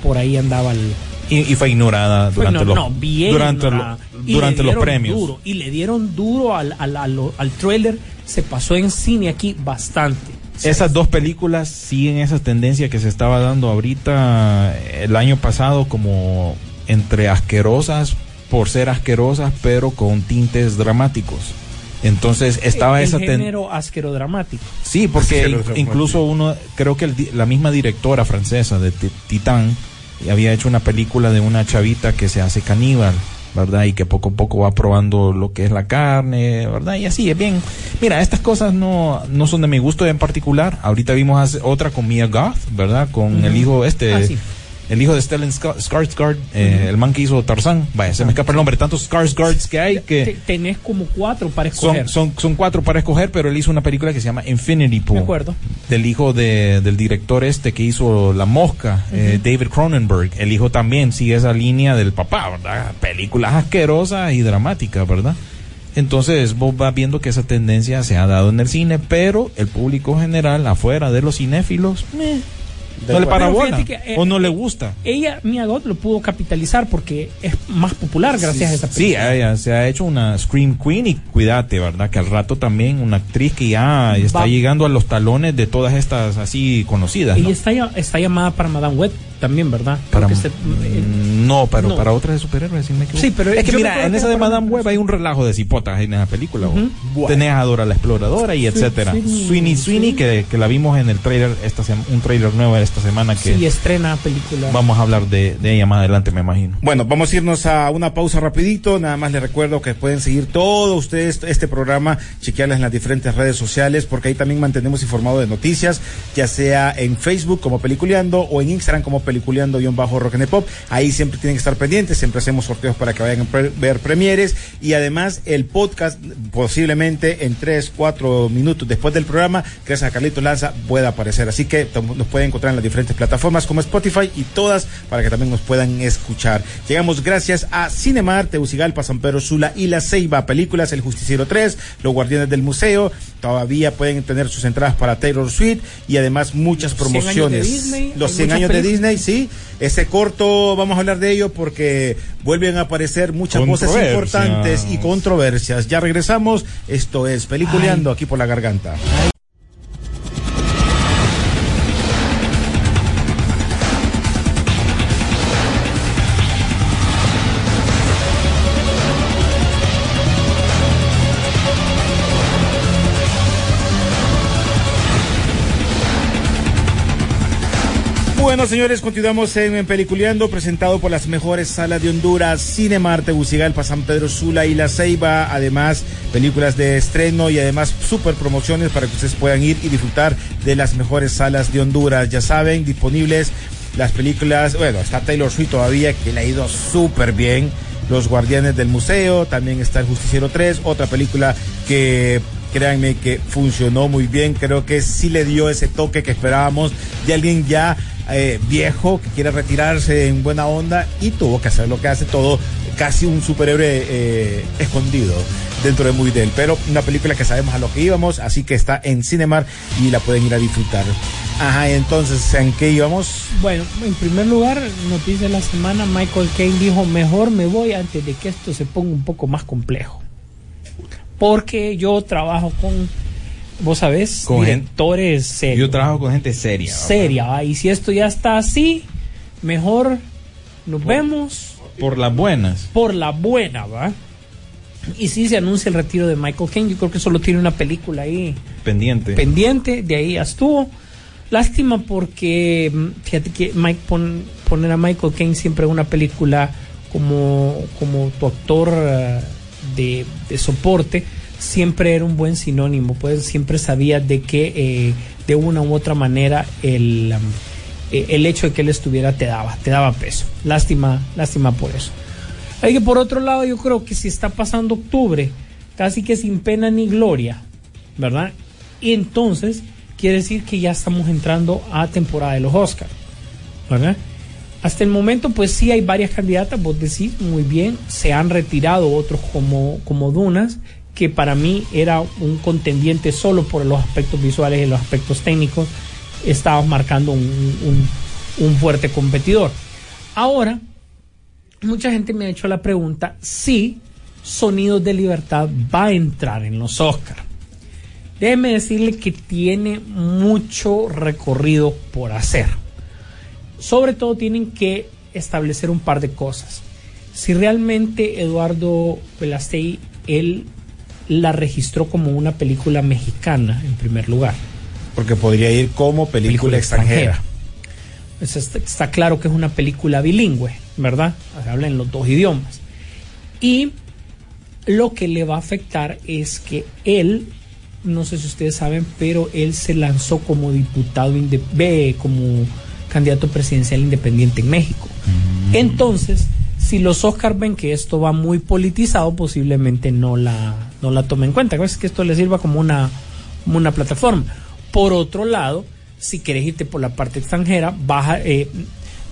por ahí andaba el... Y, y fue ignorada durante, no, los, no, bien durante, ignorada. lo- Y durante le los premios. duro, y le dieron duro al, al, al, al trailer. Se pasó en cine aquí bastante. Esas dos películas siguen esa tendencia que se estaba dando ahorita eh, el año pasado como entre asquerosas por ser asquerosas pero con tintes dramáticos. Entonces estaba el esa ten- género asquerodramático. Sí, porque Asquero in- dramático. incluso uno, creo que el la misma directora francesa de Ti- Titán había hecho una película de una chavita que se hace caníbal, ¿verdad? Y que poco a poco va probando lo que es la carne, ¿verdad? Y así es bien. Mira, estas cosas no, no son de mi gusto en particular. Ahorita vimos hace- otra con Mia Goth, ¿verdad? Con el hijo este. Ah, sí. El hijo de Stellan Ska- Skarsgård, eh, el man que hizo Tarzán. Vaya, se me escapa el nombre. Tantos Skarsgårds que hay que... Te- tenés como cuatro para escoger. Son, son, son cuatro para escoger, pero él hizo una película que se llama Infinity Pool. De acuerdo. Del hijo de, del director este que hizo La Mosca, eh, David Cronenberg. El hijo también sigue esa línea del papá, ¿verdad? Películas asquerosas y dramáticas, ¿verdad? Entonces vos vas viendo que esa tendencia se ha dado en el cine, pero el público general, afuera de los cinéfilos, meh, no le para Pero bola, fíjate que, eh, o no le eh, gusta. Ella, Mia Goth, lo pudo capitalizar porque es más popular gracias a esa Sí, película. ella se ha hecho una Scream Queen y cuídate, ¿verdad? Que al rato también una actriz que ya está llegando a los talones de todas estas así conocidas. Ella ¿no? está, está llamada para Madame Web también, ¿verdad? Para, Creo que eh, no, pero no. para otras de superhéroes, si me equivoco. Sí, pero es que mira, en que esa de Madame Web hay un relajo de cipotas en esa película. Ujú. Tenés a Dora la exploradora y etcétera. sí, Sweeney Sweeney, sí. que, que la vimos en el trailer, esta un trailer nuevo esta semana que sí, estrena película. vamos a hablar de, de ella más adelante, me imagino. Bueno, vamos a irnos a una pausa rapidito. Nada más les recuerdo que pueden seguir todos ustedes este programa, chequearlas en las diferentes redes sociales, porque ahí también mantenemos informado de noticias, ya sea en Facebook como Peliculeando o en Instagram como Peliculeando-Rock and Pop. Ahí siempre tienen que estar pendientes, siempre hacemos sorteos para que vayan a pre- ver premieres y además el podcast posiblemente en 3, 4 minutos después del programa, gracias a Carlito Lanza, pueda aparecer. Así que nos pueden encontrar en las diferentes plataformas como Spotify y todas para que también nos puedan escuchar. Llegamos gracias a Cinemar, Tegucigalpa, San Pedro Sula y La Ceiba, películas El Justiciero 3, Los Guardianes del Museo, todavía pueden tener sus entradas para Taylor Swift y además muchas Los 100 años de promociones. Disney, Los hay 100 muchas años de películas. Sí. Ese corto, vamos a hablar de ello porque vuelven a aparecer muchas voces importantes y controversias. Ya regresamos. Esto es Peliculeando aquí por la garganta. Bueno, señores, continuamos en, en Peliculeando, presentado por las mejores salas de Honduras, Cinemar, Tegucigalpa, San Pedro Sula y La Ceiba. Además, películas de estreno y además super promociones para que ustedes puedan ir y disfrutar de las mejores salas de Honduras. Ya saben, disponibles las películas, bueno, está Taylor Swift todavía, que le ha ido súper bien. Los Guardianes del Museo, también está El Justiciero 3, otra película que créanme que funcionó muy bien, creo que sí le dio ese toque que esperábamos de alguien ya eh, viejo que quiere retirarse en buena onda y tuvo que hacer lo que hace todo, casi un superhéroe eh, escondido dentro de él, pero una película que sabemos a lo que íbamos, así que está en Cinemar y la pueden ir a disfrutar. Ajá, entonces, ¿en qué íbamos? Bueno, en primer lugar, noticia de la semana, Michael Caine dijo, mejor me voy antes de que esto se ponga un poco más complejo. Porque yo trabajo con, vos sabés, Con directores serios. Yo trabajo con gente seria. ¿verdad? seria, y si esto ya está así, mejor nos vemos Por las buenas. por la buena, ¿va? Y si se anuncia el retiro de Michael Caine, yo creo que solo tiene una película ahí Pendiente. pendiente, de ahí ya estuvo. Lástima porque, mm, fíjate que Mike pon- poner a Michael Caine siempre en una película como, como tu actor eh, de, de soporte, siempre era un buen sinónimo, pues siempre sabía de que eh, de una u otra manera el, um, eh, el hecho de que él estuviera te daba, te daba peso. Lástima, lástima por eso. Hay que por otro lado yo creo que si está pasando octubre, casi que sin pena ni gloria, ¿verdad? Y entonces quiere decir que ya estamos entrando a temporada de los Oscars, ¿verdad? Hasta el momento, pues sí hay varias candidatas, vos decís muy bien, se han retirado otros como, como Dunas, que para mí era un contendiente solo por los aspectos visuales y los aspectos técnicos, estabas marcando un, un- fuerte competidor. Ahora, mucha gente me ha hecho la pregunta si Sonidos de Libertad va a entrar en los Oscars. Déjeme decirle que tiene mucho recorrido por hacer. Sobre todo tienen que establecer un par de cosas. Si realmente Eduardo Velastey, él la registró como una película mexicana en primer lugar. Porque podría ir como película, extranjera. Pues está, está claro que es una película bilingüe, ¿verdad? Habla en los dos idiomas. Y lo que le va a afectar es que él, no sé si ustedes saben, pero él se lanzó como diputado, como candidato presidencial independiente en México. Entonces, si los Oscars ven que esto va muy politizado, posiblemente no la, no la tomen en cuenta. Es que esto le sirva como una, una plataforma. Por otro lado, si quieres irte por la parte extranjera, eh,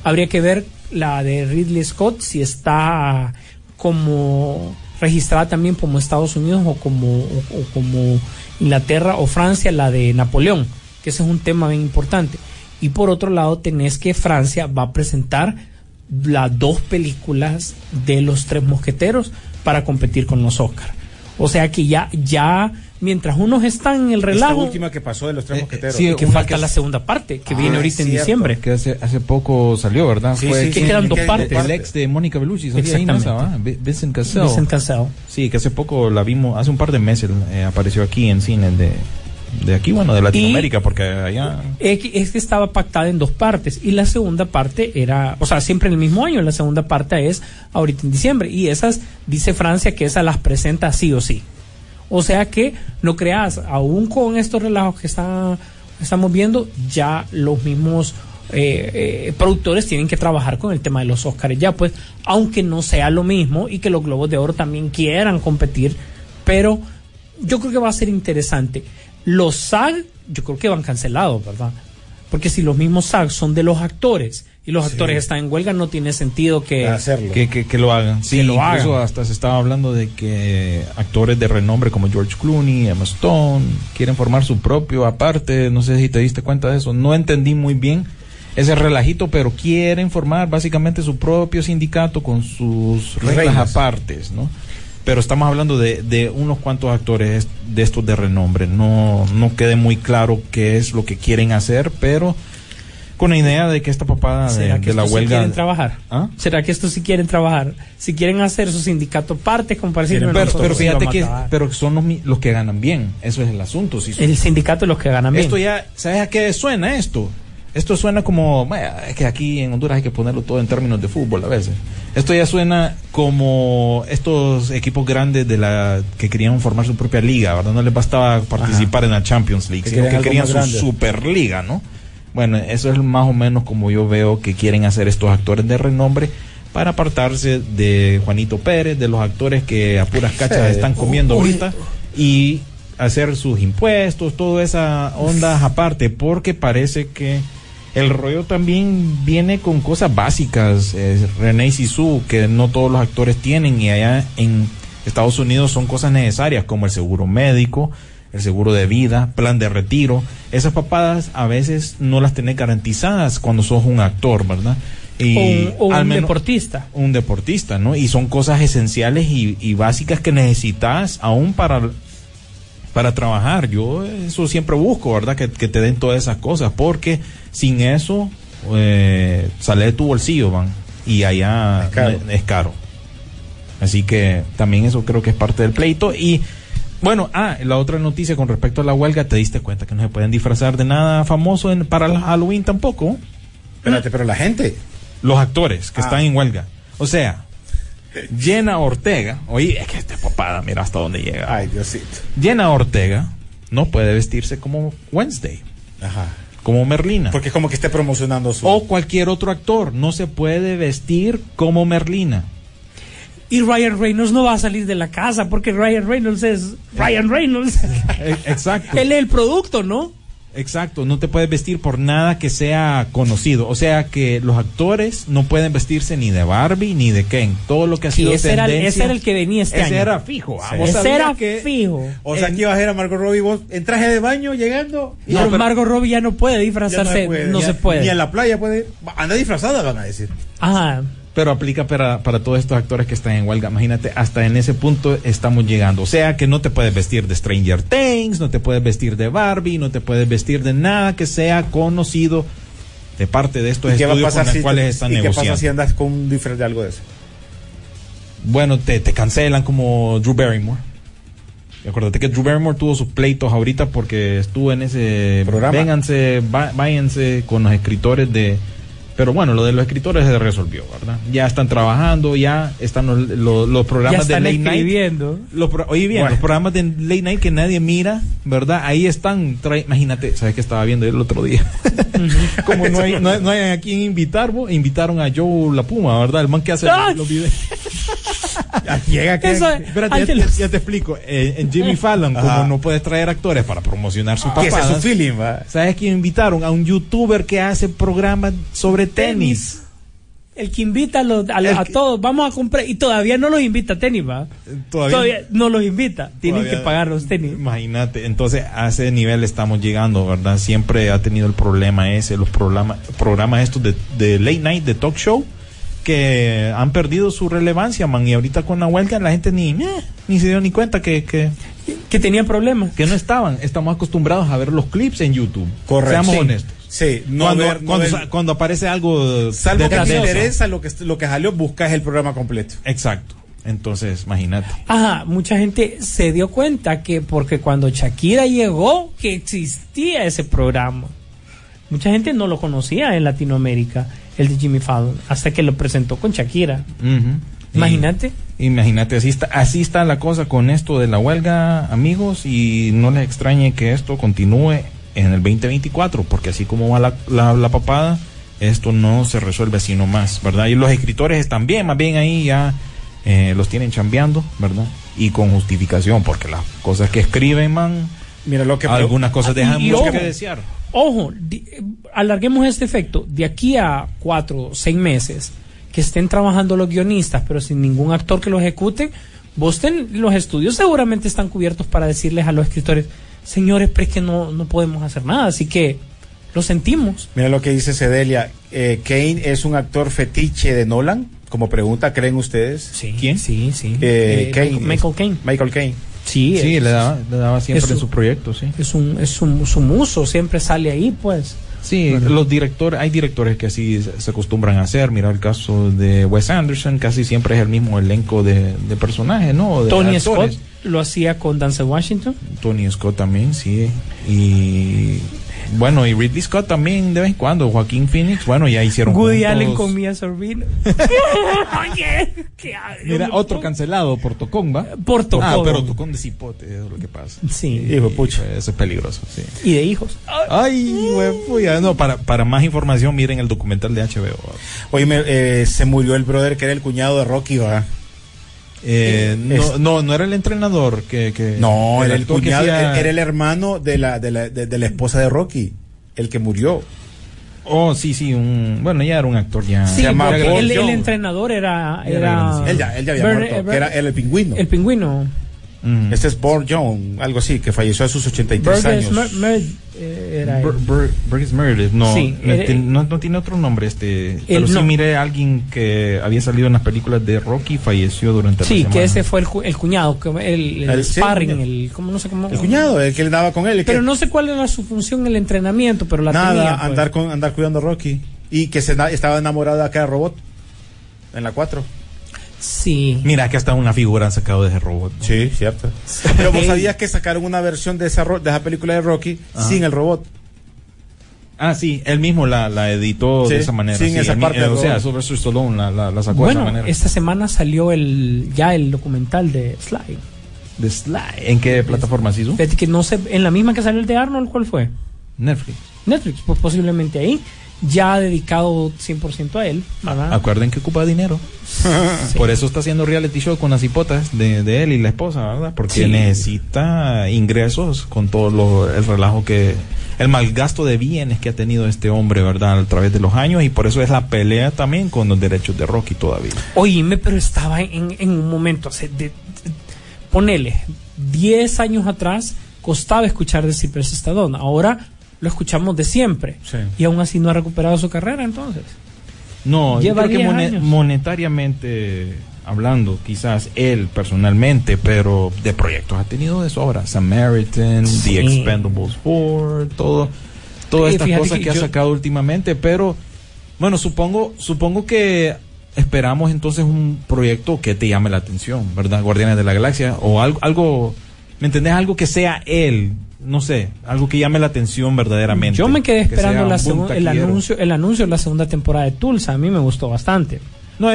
habría que ver la de Ridley Scott, si está como registrada también como Estados Unidos o como, o- como Inglaterra o Francia, la de Napoleón, que ese es un tema bien importante. Y por otro lado, tenés que Francia va a presentar las dos películas de los tres mosqueteros para competir con los Oscar. O sea que ya, ya, mientras unos están en el Esta relajo, última que pasó de los tres Eh, eh, mosqueteros. sí, y que falta que- la segunda parte, que Ah, viene ahorita en cierto. diciembre. Que hace, hace poco salió, ¿verdad? Sí, Fue sí, Que sí, quedan que dos quedan partes. el ex de Mónica Bellucci, salía ahí en ¿va? Vi- Vincent Cassel. Vincent Cassel. Sí, que hace poco la vimos, hace un par de meses eh, apareció aquí en cines de, de aquí, bueno, de Latinoamérica, porque allá... Es que, es que estaba pactada en dos partes y la segunda parte era, o sea, siempre en el mismo año, la segunda parte es ahorita en diciembre y esas, dice Francia que esas las presenta sí o sí. O sea que no creas, aún con estos relajos que está, estamos viendo, ya los mismos eh, eh, productores tienen que trabajar con el tema de los Oscars ya, pues, aunque no sea lo mismo y que los Globos de Oro también quieran competir, pero yo creo que va a ser interesante. Los SAG, yo creo que van cancelados, ¿verdad? Porque si los mismos SAG son de los actores y los actores están en huelga, no tiene sentido que... Hacerlo. Que, que, que lo hagan. Sí, Que lo incluso hagan. hasta se estaba hablando de que actores de renombre como George Clooney, Emma Stone, quieren formar su propio aparte. No sé si te diste cuenta de eso. No entendí muy bien ese relajito, pero quieren formar básicamente su propio sindicato con sus reglas Reglas. apartes, ¿no? Pero estamos hablando de, de unos cuantos actores de estos de renombre. No, no quede muy claro qué es lo que quieren hacer, pero con la idea de que esta papada de, ¿Será que de la estos sí huelga... quieren trabajar? ¿Ah? ¿Será que estos sí quieren trabajar? Si quieren hacer su sindicato parte, decirme, Pero, pero fíjate que pero son los, los que ganan bien. Eso es el asunto. Si el sindicato es los que ganan bien. esto ya, ¿sabes a qué suena esto? Esto suena como, es que aquí en Honduras hay que ponerlo todo en términos de fútbol a veces. Esto ya suena como estos equipos grandes de la que querían formar su propia liga, ¿verdad? No les bastaba participar en la Champions League, Que sino querían que querían su grande. superliga, ¿no? Bueno, eso es más o menos como yo veo que quieren hacer estos actores de renombre para apartarse de Juanito Pérez, de los actores que a puras cachas Sí. están comiendo Uy. ahorita y hacer sus impuestos, toda esa onda aparte, porque parece que el rollo también viene con cosas básicas, eh, René Sisu, que no todos los actores tienen y allá en Estados Unidos son cosas necesarias como el seguro médico, el seguro de vida, plan de retiro. Esas papadas a veces no las tenés garantizadas cuando sos un actor, ¿verdad? Y o un, o al un menos- deportista. un deportista, ¿no? Y son cosas esenciales y, y básicas que necesitas aún para, para trabajar. Yo eso siempre busco, ¿verdad? Que, que te den todas esas cosas, porque sin eso eh, sale de tu bolsillo, van. Y allá Es caro. no- es caro. Así que también eso creo que es parte del pleito. Y bueno, ah, la otra noticia con respecto a la huelga, te diste cuenta que no se pueden disfrazar de nada famoso en- para el Halloween tampoco. Espérate, pero la gente. Los actores que Ah. están en huelga. O sea, Jenna Ortega, oye, es que esta papada, mira hasta dónde llega. Ay, Diosito. Jenna Ortega no puede vestirse como Wednesday, Ajá. como Merlina. Porque es como que esté promocionando su. o cualquier otro actor, no se puede vestir como Merlina. Y Ryan Reynolds no va a salir de la casa porque Ryan Reynolds es Ryan Reynolds. E- Exacto. Él es el producto, ¿no? Exacto, no te puedes vestir por nada que sea conocido. O sea que los actores no pueden vestirse ni de Barbie ni de Ken. Todo lo que ha Sí, sido ese, era, el- ese era el que venía este ese año. era fijo. ah, Ese era que- fijo. O sea, En- que ibas a ver a Margot Robbie vos en traje de baño llegando. y pero ya- Margot Robbie ya no puede disfrazarse, no, ya- se puede. Ni en la playa puede. Anda disfrazada, van a decir. Ajá. Pero aplica para, para todos estos actores que están en huelga. Imagínate, hasta en ese punto estamos llegando. O sea que no te puedes vestir de Stranger Things, no te puedes vestir de Barbie, no te puedes vestir de nada que sea conocido de parte de estos ¿Y qué va a estudios pasar con los si, cuales están ¿y qué pasa si andas con un disfraz de algo de eso? Bueno, te, te cancelan como Drew Barrymore. Y acuérdate que Drew Barrymore tuvo sus pleitos ahorita porque estuvo en ese Programa. Vénganse, váyanse con los escritores de. Pero bueno, lo de los escritores se resolvió, ¿verdad? Ya están trabajando, ya están los, los- los Ya programas de están late night. escribiendo. Los pro- oye bien, Bueno. los programas de late night que nadie mira, ¿verdad? Ahí están. trae- imagínate, ¿sabes qué estaba viendo el otro día? Como no hay, no, hay, no hay a quién invitar, vos, invitaron a Joe La Puma, ¿verdad? El man que hace los videos. Llega que. Eso- Espérate, ya, te ya- los- ya te explico. Eh, en Jimmy Fallon, Ajá. como no puedes traer actores para promocionar su que ese es su feeling, va. ¿sabes quién invitaron? A un youtuber que hace programas sobre tenis. El que invita a, los- a, los- a que- todos, vamos a comprar, y todavía no los invita a tenis, va. Todavía- Todavía, no los invita, tienen Todavía- que pagar los tenis. Imagínate, entonces a ese nivel estamos llegando, ¿verdad? Siempre ha tenido el problema ese, los programas, programas estos de, de late night, de talk show, que han perdido su relevancia, man. Y ahorita con la huelga la gente ni, eh, ni se dio ni cuenta que, que, Que tenían problemas. que no estaban. Estamos acostumbrados a ver los clips en YouTube. Correcto. Seamos Sí. honestos. Sí, no cuando, ver- no cuando, ver- sa- cuando aparece algo Salvo que te interesa lo que, lo que salió, buscas el programa completo. Exacto. Entonces, imagínate. Ajá, mucha gente se dio cuenta que porque cuando Shakira llegó, que existía ese programa. Mucha gente no lo conocía en Latinoamérica, el de Jimmy Fallon, hasta que lo presentó con Shakira. Imagínate. Imagínate, así está, así está la cosa con esto de la huelga, amigos, y no les extrañe que esto continúe en el 2024, porque así como va la, la, la papada, esto no se resuelve así nomás, ¿verdad? Y los escritores están bien, más bien ahí ya eh, los tienen chambeando, ¿verdad? Y con justificación, porque las cosas que escriben, man, Mira lo que. algunas cosas dejan y mucho ojo. que desear. Ojo, di- alarguemos este efecto. De aquí a cuatro o seis meses que estén trabajando los guionistas, pero sin ningún actor que lo ejecute, vos ten- los estudios seguramente están cubiertos para decirles a los escritores, señores, pero es que no, no podemos hacer nada, así que lo sentimos. Mira lo que dice Cedelia. Eh, Kane es un actor fetiche de Nolan. Como pregunta, ¿creen ustedes? Sí, ¿Quién? Sí, sí. Eh, Eh, Caine. Michael Caine. Michael Kane. Sí, Sí, es, le daba, le daba siempre en sus proyectos, sí. es un, es un, su muso, siempre sale ahí, pues. Sí, los directores, hay directores que así se se acostumbran a hacer. Mira el caso de Wes Anderson, casi siempre es el mismo elenco de, de personajes, ¿no? De Tony actores. Scott lo hacía con Dance Washington. Tony Scott también, sí. Y bueno, y Ridley Scott también de vez en cuando. Joaquín Phoenix, bueno, ya hicieron. Woody juntos- Allen con Mia Sorvino. Oye, qué Mira, otro cancelado por Tocón, ¿va? Por Tocón. Ah, pero Tocón de cipote, es lo que pasa. Sí. Hijo de pucha. Eso es peligroso, sí. Y de hijos. Ay, güey. No, para, para más información, miren el documental de HBO. Oye, eh, se murió el brother que era el cuñado de Rocky, ¿va? Eh, no, Es- no, no era el entrenador que. que No, era el cuñado, hacía- era el hermano de la, de la, de, de la esposa de Rocky, el que murió. Oh, sí, sí, un, bueno, ya era un actor ya. Sí, Se el, el entrenador era. Era. Él ya, él ya había muerto, eh, que era el pingüino. El pingüino. Mm. Este es Bob Jones, algo así, que falleció a sus 83 Burgess años. Mer- Mer- era él. Bur- Bur- Burgess Meredith, no, Sí, no, tiene- no, no tiene otro nombre este, pero sí no. miré a alguien que había salido en las películas de Rocky falleció durante Sí, la que semana. ese fue el, cu- el cuñado, que el, el, El- sí, sparring, el- el, ¿cómo no sé cómo? El cuñado, el que le daba con él. el que- Pero no sé cuál era su función en el entrenamiento, pero la nada, tenía. pues. andar, con, andar cuidando a Rocky. Y que se, na- estaba enamorado de aquel robot. En la 4. Sí. Mira que hasta una figura han sacado de ese robot. ¿no? Sí, cierto. Pero vos sabías que sacaron una versión de esa, ro- de esa película de Rocky sin el robot. Ah, sí, él mismo la, la editó Sí, de esa manera. sin sí, esa parte eh, o sea. Sylvester Stallone la, la, la sacó de esa manera. esta semana salió el ya el documental de Sly. De Sly. ¿En qué plataforma se hizo? Que no sé, en la misma que salió el de Arnold, ¿cuál fue? Netflix. Netflix, pues posiblemente ahí. Ya dedicado 100% a él, ¿verdad? Acuerden que ocupa dinero. Por eso está haciendo reality show con las hipotas de, de él y la esposa, ¿verdad? Porque Sí. necesita ingresos con todo lo, el relajo que, el malgasto de bienes que ha tenido este hombre, ¿verdad? A través de los años y por eso es la pelea también con los derechos de Rocky todavía. Oíme, pero estaba en, en un momento, o sea, de- de- ponele, 10 años atrás costaba escuchar de Sylvester Stallone, ahora lo escuchamos de siempre Sí. y aún así no ha recuperado su carrera entonces. No, Lleva yo creo que 10 mone- años. monetariamente hablando, quizás él personalmente, pero de proyectos ha tenido de sobra. Samaritan, Sí. The Expendables 4, todo, todas estas cosas que que, ha yo- sacado últimamente, pero bueno, supongo, supongo que esperamos entonces un proyecto que te llame la atención, ¿verdad? Guardianes de la Galaxia o algo, algo ¿me entendés? Algo que sea él. No sé, algo que llame la atención verdaderamente. Yo me quedé que esperando la segun- el anuncio, el anuncio de la segunda temporada de Tulsa, a mí me gustó bastante. No,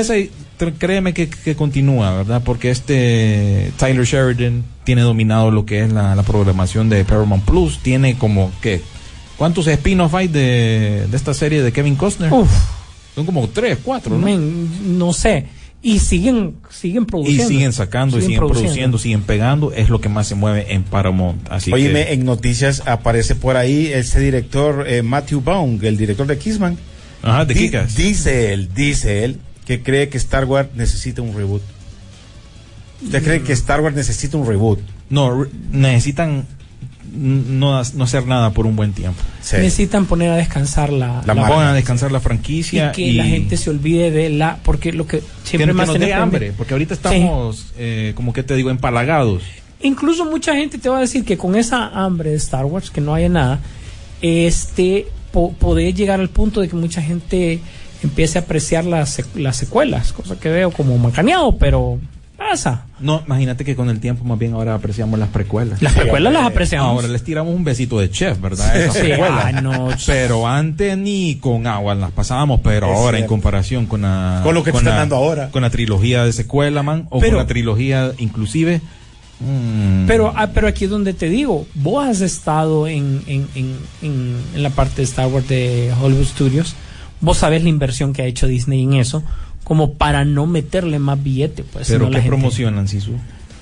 tr- créeme que, que continúa, ¿verdad? Porque este Tyler Sheridan tiene dominado lo que es la, la programación de Paramount Plus. Tiene como, ¿qué? ¿Cuántos spin-off hay de, de esta serie de Kevin Costner? Uf, Son como tres, cuatro, ¿no? no sé. Y siguen, siguen y produciendo. siguen sacando, y siguen produciendo. produciendo, siguen pegando. Es lo que más se mueve en Paramount. Así Óyeme, que, en noticias aparece por ahí ese director, eh, Matthew Baum, el director de Kissman. Ajá, de Di- Kick-Ass. Dice él, dice él, que cree que Star Wars necesita un reboot. ¿Usted cree que Star Wars necesita un reboot? No, re- necesitan no, no hacer nada por un buen tiempo. Sí. Necesitan poner a descansar la, La la- marca. Pongan a descansar la y franquicia. que la gente se olvide de la porque lo que siempre que más nos dé hambre, porque ahorita estamos, eh, como que te digo, empalagados. incluso mucha gente te va a decir que con esa hambre de Star Wars que no haya nada este po- poder llegar al punto de que mucha gente empiece a apreciar las, sec- las secuelas cosa que veo como macaneado pero pasa No, imagínate que con el tiempo más bien ahora apreciamos las precuelas. las precuelas las apreciamos Ahora les tiramos un besito de chef, ¿verdad? Esas Sí, precuelas. ah, no. Pero antes ni con agua las pasábamos, pero Es ahora en comparación con la Con lo que te están la- dando ahora. con la trilogía de secuela, man, o Pero- con la trilogía inclusive. mm, Pero, ah, pero aquí es donde te digo, vos has estado en, en, en, en, en la parte de Star Wars de Hollywood Studios, vos sabés la inversión que ha hecho Disney en eso, como para no meterle más billete. Pues, pero ¿qué promocionan, Sisu?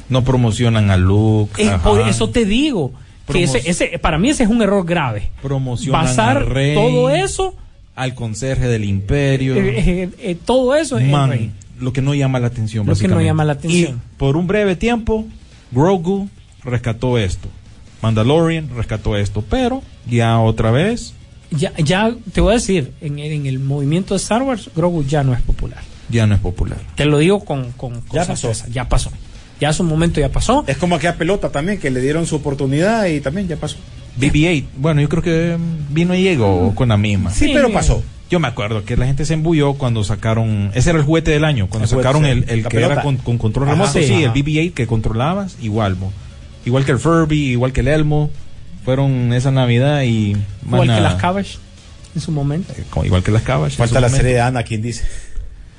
No promocionan a Luke. Eh, por eso te digo, que ese, ese, para mí ese es un error grave. promocionan al rey, todo eso, al conserje del imperio. eh, eh, eh, todo eso Man, Rey. lo que no llama la atención. Lo que no llama la atención. Y por un breve tiempo, Grogu rescató esto. Mandalorian rescató esto. Pero ya otra vez, Ya, ya te voy a decir, en, en el movimiento de Star Wars, Grogu ya no es popular. Ya no es popular. Te lo digo con, con cosas pasó. esas, ya pasó. Ya su momento ya pasó. Es como aquella pelota también, que le dieron su oportunidad y también ya pasó. BB-8, bueno, yo creo que mm, vino y llegó con la misma. Sí, Sí, pero pasó. Yo me acuerdo que la gente se embulló cuando sacaron. Ese era el juguete del año. Cuando El sacaron el, el que pelota. era con, con control remoto. sí. Sí, el Ajá. BB-8 que controlabas, igual. mo. Igual que el Furby, igual que el Elmo. Fueron esa Navidad y. más Igual que las Cabbage en su momento. Eh, Igual que las Cabas. en Falta la momento. serie de Ana, quien dice.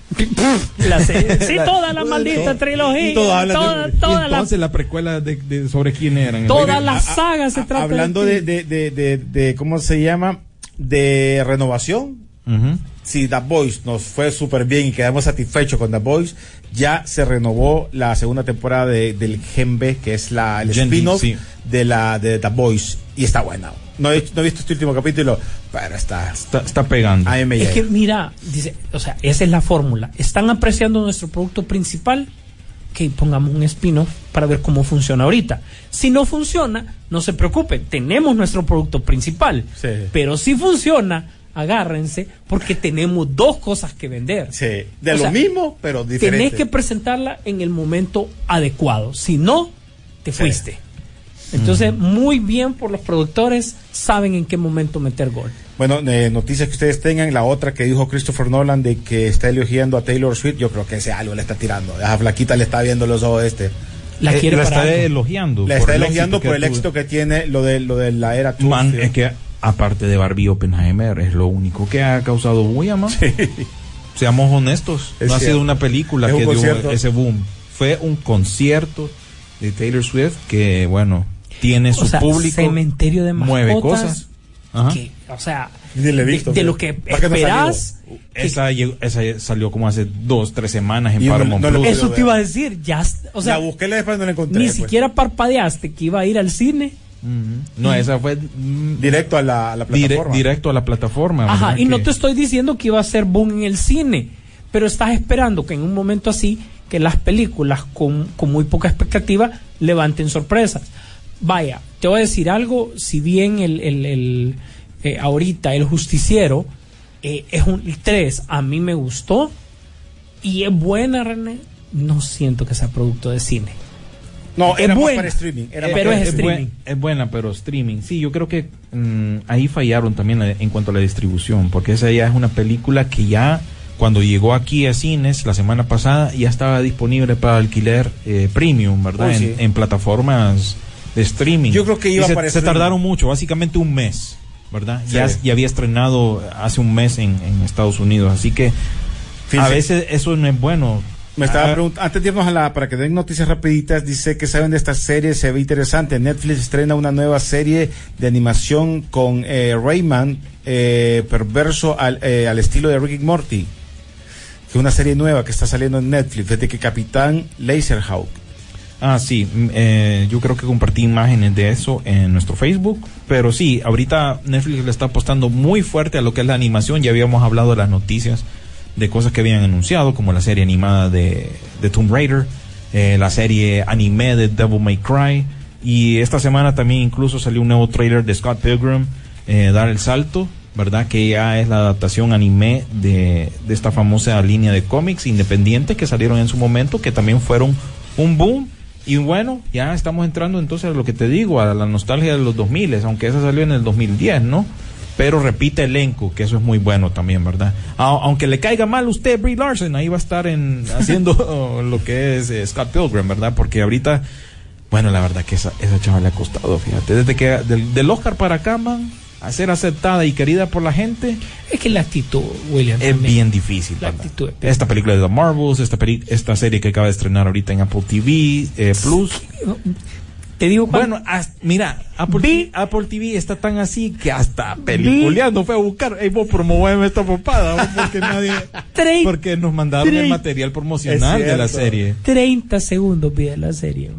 La serie- sí, toda la maldita todo- trilogía. toda, toda la, entonces la precuela de, de- sobre quién eran. toda Oigan, la A- saga se trata Hablando de, de, de, de, de, de- ¿cómo se llama? De renovación. ujú. Si The Voice nos fue súper bien y quedamos satisfechos con The Voice, ya se renovó la segunda temporada de, del Gen B, que es la, el spin-off sí. de, la, de The Voice. Y está buena. No he, no he visto este último capítulo, pero está. Está, está pegando. A Es que mira, dice, o sea, esa es la fórmula. Están apreciando nuestro producto principal, que pongamos un spin-off para ver cómo funciona ahorita. Si no funciona, no se preocupen, tenemos nuestro producto principal. Sí. Pero si funciona, agárrense, porque tenemos dos cosas que vender. Sí, de O lo sea, mismo, pero diferente. Tenés que presentarla en el momento adecuado. Si no, te Sí. fuiste. Entonces, muy bien por los productores, saben en qué momento meter gol. Bueno, eh, noticias que ustedes tengan. La otra que dijo Christopher Nolan de que está elogiando a Taylor Swift, yo creo que ese algo le está tirando. A flaquita le está viendo los ojos este. La Eh, quiere la para está algo. elogiando. Por está el elogiando por el éxito que tiene lo de, lo de la era tuvo. Man, es que aparte de Barbie Oppenheimer, es lo único que ha causado bulla, man. Seamos honestos. Es no ha sido una película Es un que dio concierto. ese boom. Fue un concierto de Taylor Swift que, bueno, tiene su O sea, público. cementerio de mueve cosas. Ajá. que, o sea, de, visto, de pero- lo que ¿para qué no esperás. Esa, llegó- esa salió como hace dos, tres semanas en no- Paramount no lo- Plus. eso te iba a decir, ya, o sea, la busqué la después no la encontré. ni pues. siquiera parpadeaste que iba a ir al cine. Ujú. No, esa fue mm, Directo a la, a la dire- plataforma. directo a la plataforma. Ajá, ¿verdad? y no te estoy diciendo que iba a ser boom en el cine, pero estás esperando que en un momento así, que las películas con, con muy poca expectativa levanten sorpresas. Vaya, te voy a decir algo, si bien el, el, el, eh, ahorita el justiciero eh, es un 3, a mí me gustó y es buena, René, no siento que sea producto de cine. No, Es era más buena. para streaming. Era Eh, más pero para es buen- streaming. es buena, pero streaming. Sí, yo creo que mm, ahí fallaron también la- en cuanto a la distribución, porque esa ya es una película que ya cuando llegó aquí a cines la semana pasada ya estaba disponible para alquiler eh, premium, ¿verdad? En plataformas de streaming. Yo creo que iba Y se, para se tardaron mucho, básicamente un mes, ¿verdad? Sí. Ya, ya había estrenado hace un mes en, en Estados Unidos, así que a veces eso no es bueno. Me estaba Ah, preguntando, antes de irnos a la, para que den noticias rapiditas, dice que saben de esta serie, se ve interesante. Netflix estrena una nueva serie de animación con eh, Rayman, eh, perverso al, eh, al estilo de Rick Morty. Que es una serie nueva que está saliendo en Netflix, desde que Capitán Laserhawk. Ah, sí, mm, eh, yo creo que compartí imágenes de eso en nuestro Facebook, pero sí, ahorita Netflix le está apostando muy fuerte a lo que es la animación, ya habíamos hablado de las noticias de cosas que habían anunciado, como la serie animada de, de Tomb Raider, eh, la serie anime de Devil May Cry, y esta semana también incluso salió un nuevo trailer de Scott Pilgrim, eh, Dar el Salto, ¿verdad? Que ya es la adaptación anime de, de esta famosa línea de cómics independientes que salieron en su momento, que también fueron un boom. Y bueno, ya estamos entrando entonces a lo que te digo, a la nostalgia de los 2000, aunque esa salió en el 2010, ¿no? Pero repite elenco, que eso es muy bueno también, ¿verdad? A- aunque le caiga mal a usted, Brie Larson, ahí va a estar en, haciendo lo que es eh, Scott Pilgrim, ¿verdad? Porque ahorita, bueno, la verdad que esa, esa chava le ha costado, fíjate. Desde que del, del Oscar para acá, man, a ser aceptada y querida por la gente, Es que la actitud, William. es también. bien difícil. La ¿verdad? actitud es- Esta película de The Marvels, esta, peli- esta serie que acaba de estrenar ahorita en Apple TV eh, Plus. Te digo cuál- Bueno, as- mira, Apple, Vi- TV, Apple TV está tan así que hasta peliculeando fue a buscar. Ey, vos promoveme esta popada, porque nadie. Porque nos mandaron el material promocional de la serie. 30 segundos pide la serie.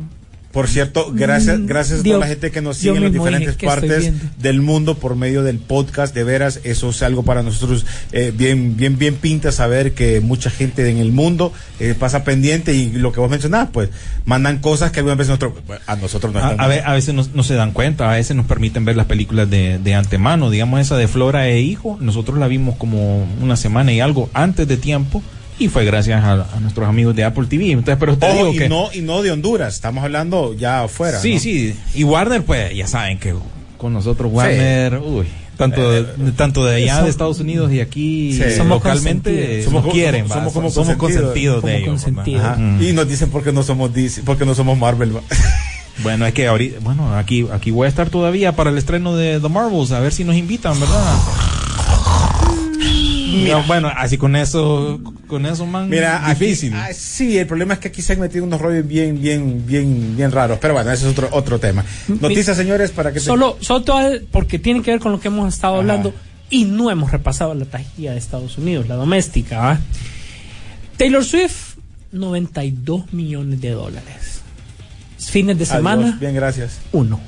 Por cierto, gracias, Mm, gracias a Dios- toda la gente que nos sigue en las diferentes ¿qué estoy partes del mundo por medio del podcast. De veras, eso es algo para nosotros eh, bien, bien, bien pinta saber que mucha gente en el mundo eh, pasa pendiente y lo que vos mencionabas, pues mandan cosas que algunas veces nosotros, a nosotros no A, a ve- a veces no, no se dan cuenta, a veces nos permiten ver las películas de, de antemano. Digamos, esa de Flora e Hijo, nosotros la vimos como una semana y algo antes de tiempo. Y fue gracias a, a nuestros amigos de Apple TV. Entonces, pero te Ojo, digo y que. no, y no de Honduras, estamos hablando ya afuera. Sí, ¿no? sí. Y Warner, pues ya saben que con nosotros Warner, uy, tanto de, tanto de allá de Estados Unidos y aquí Sí. Somos localmente somos como- quieren, somos como somos consentidos. consentidos de ellos. Mm. Y nos dicen porque no somos DC, porque no somos Marvel. va. Bueno, es que ahorita, bueno, aquí aquí voy a estar todavía para el estreno de The Marvels, a ver si nos invitan, ¿verdad? No, bueno, así con eso, con eso, man, Mira, aquí- difícil. ah, sí, el problema es que aquí se han metido unos rollos bien, bien, bien, bien raros. Pero bueno, ese es otro, otro tema. Noticias, señores, para que te- Solo, solo te a- porque tiene que ver con lo que hemos estado Ajá. hablando y no hemos repasado la taquilla de Estados Unidos, la doméstica. ¿va? Taylor Swift, 92 millones de dólares. Fines de Adiós, semana, Bien, gracias. uno.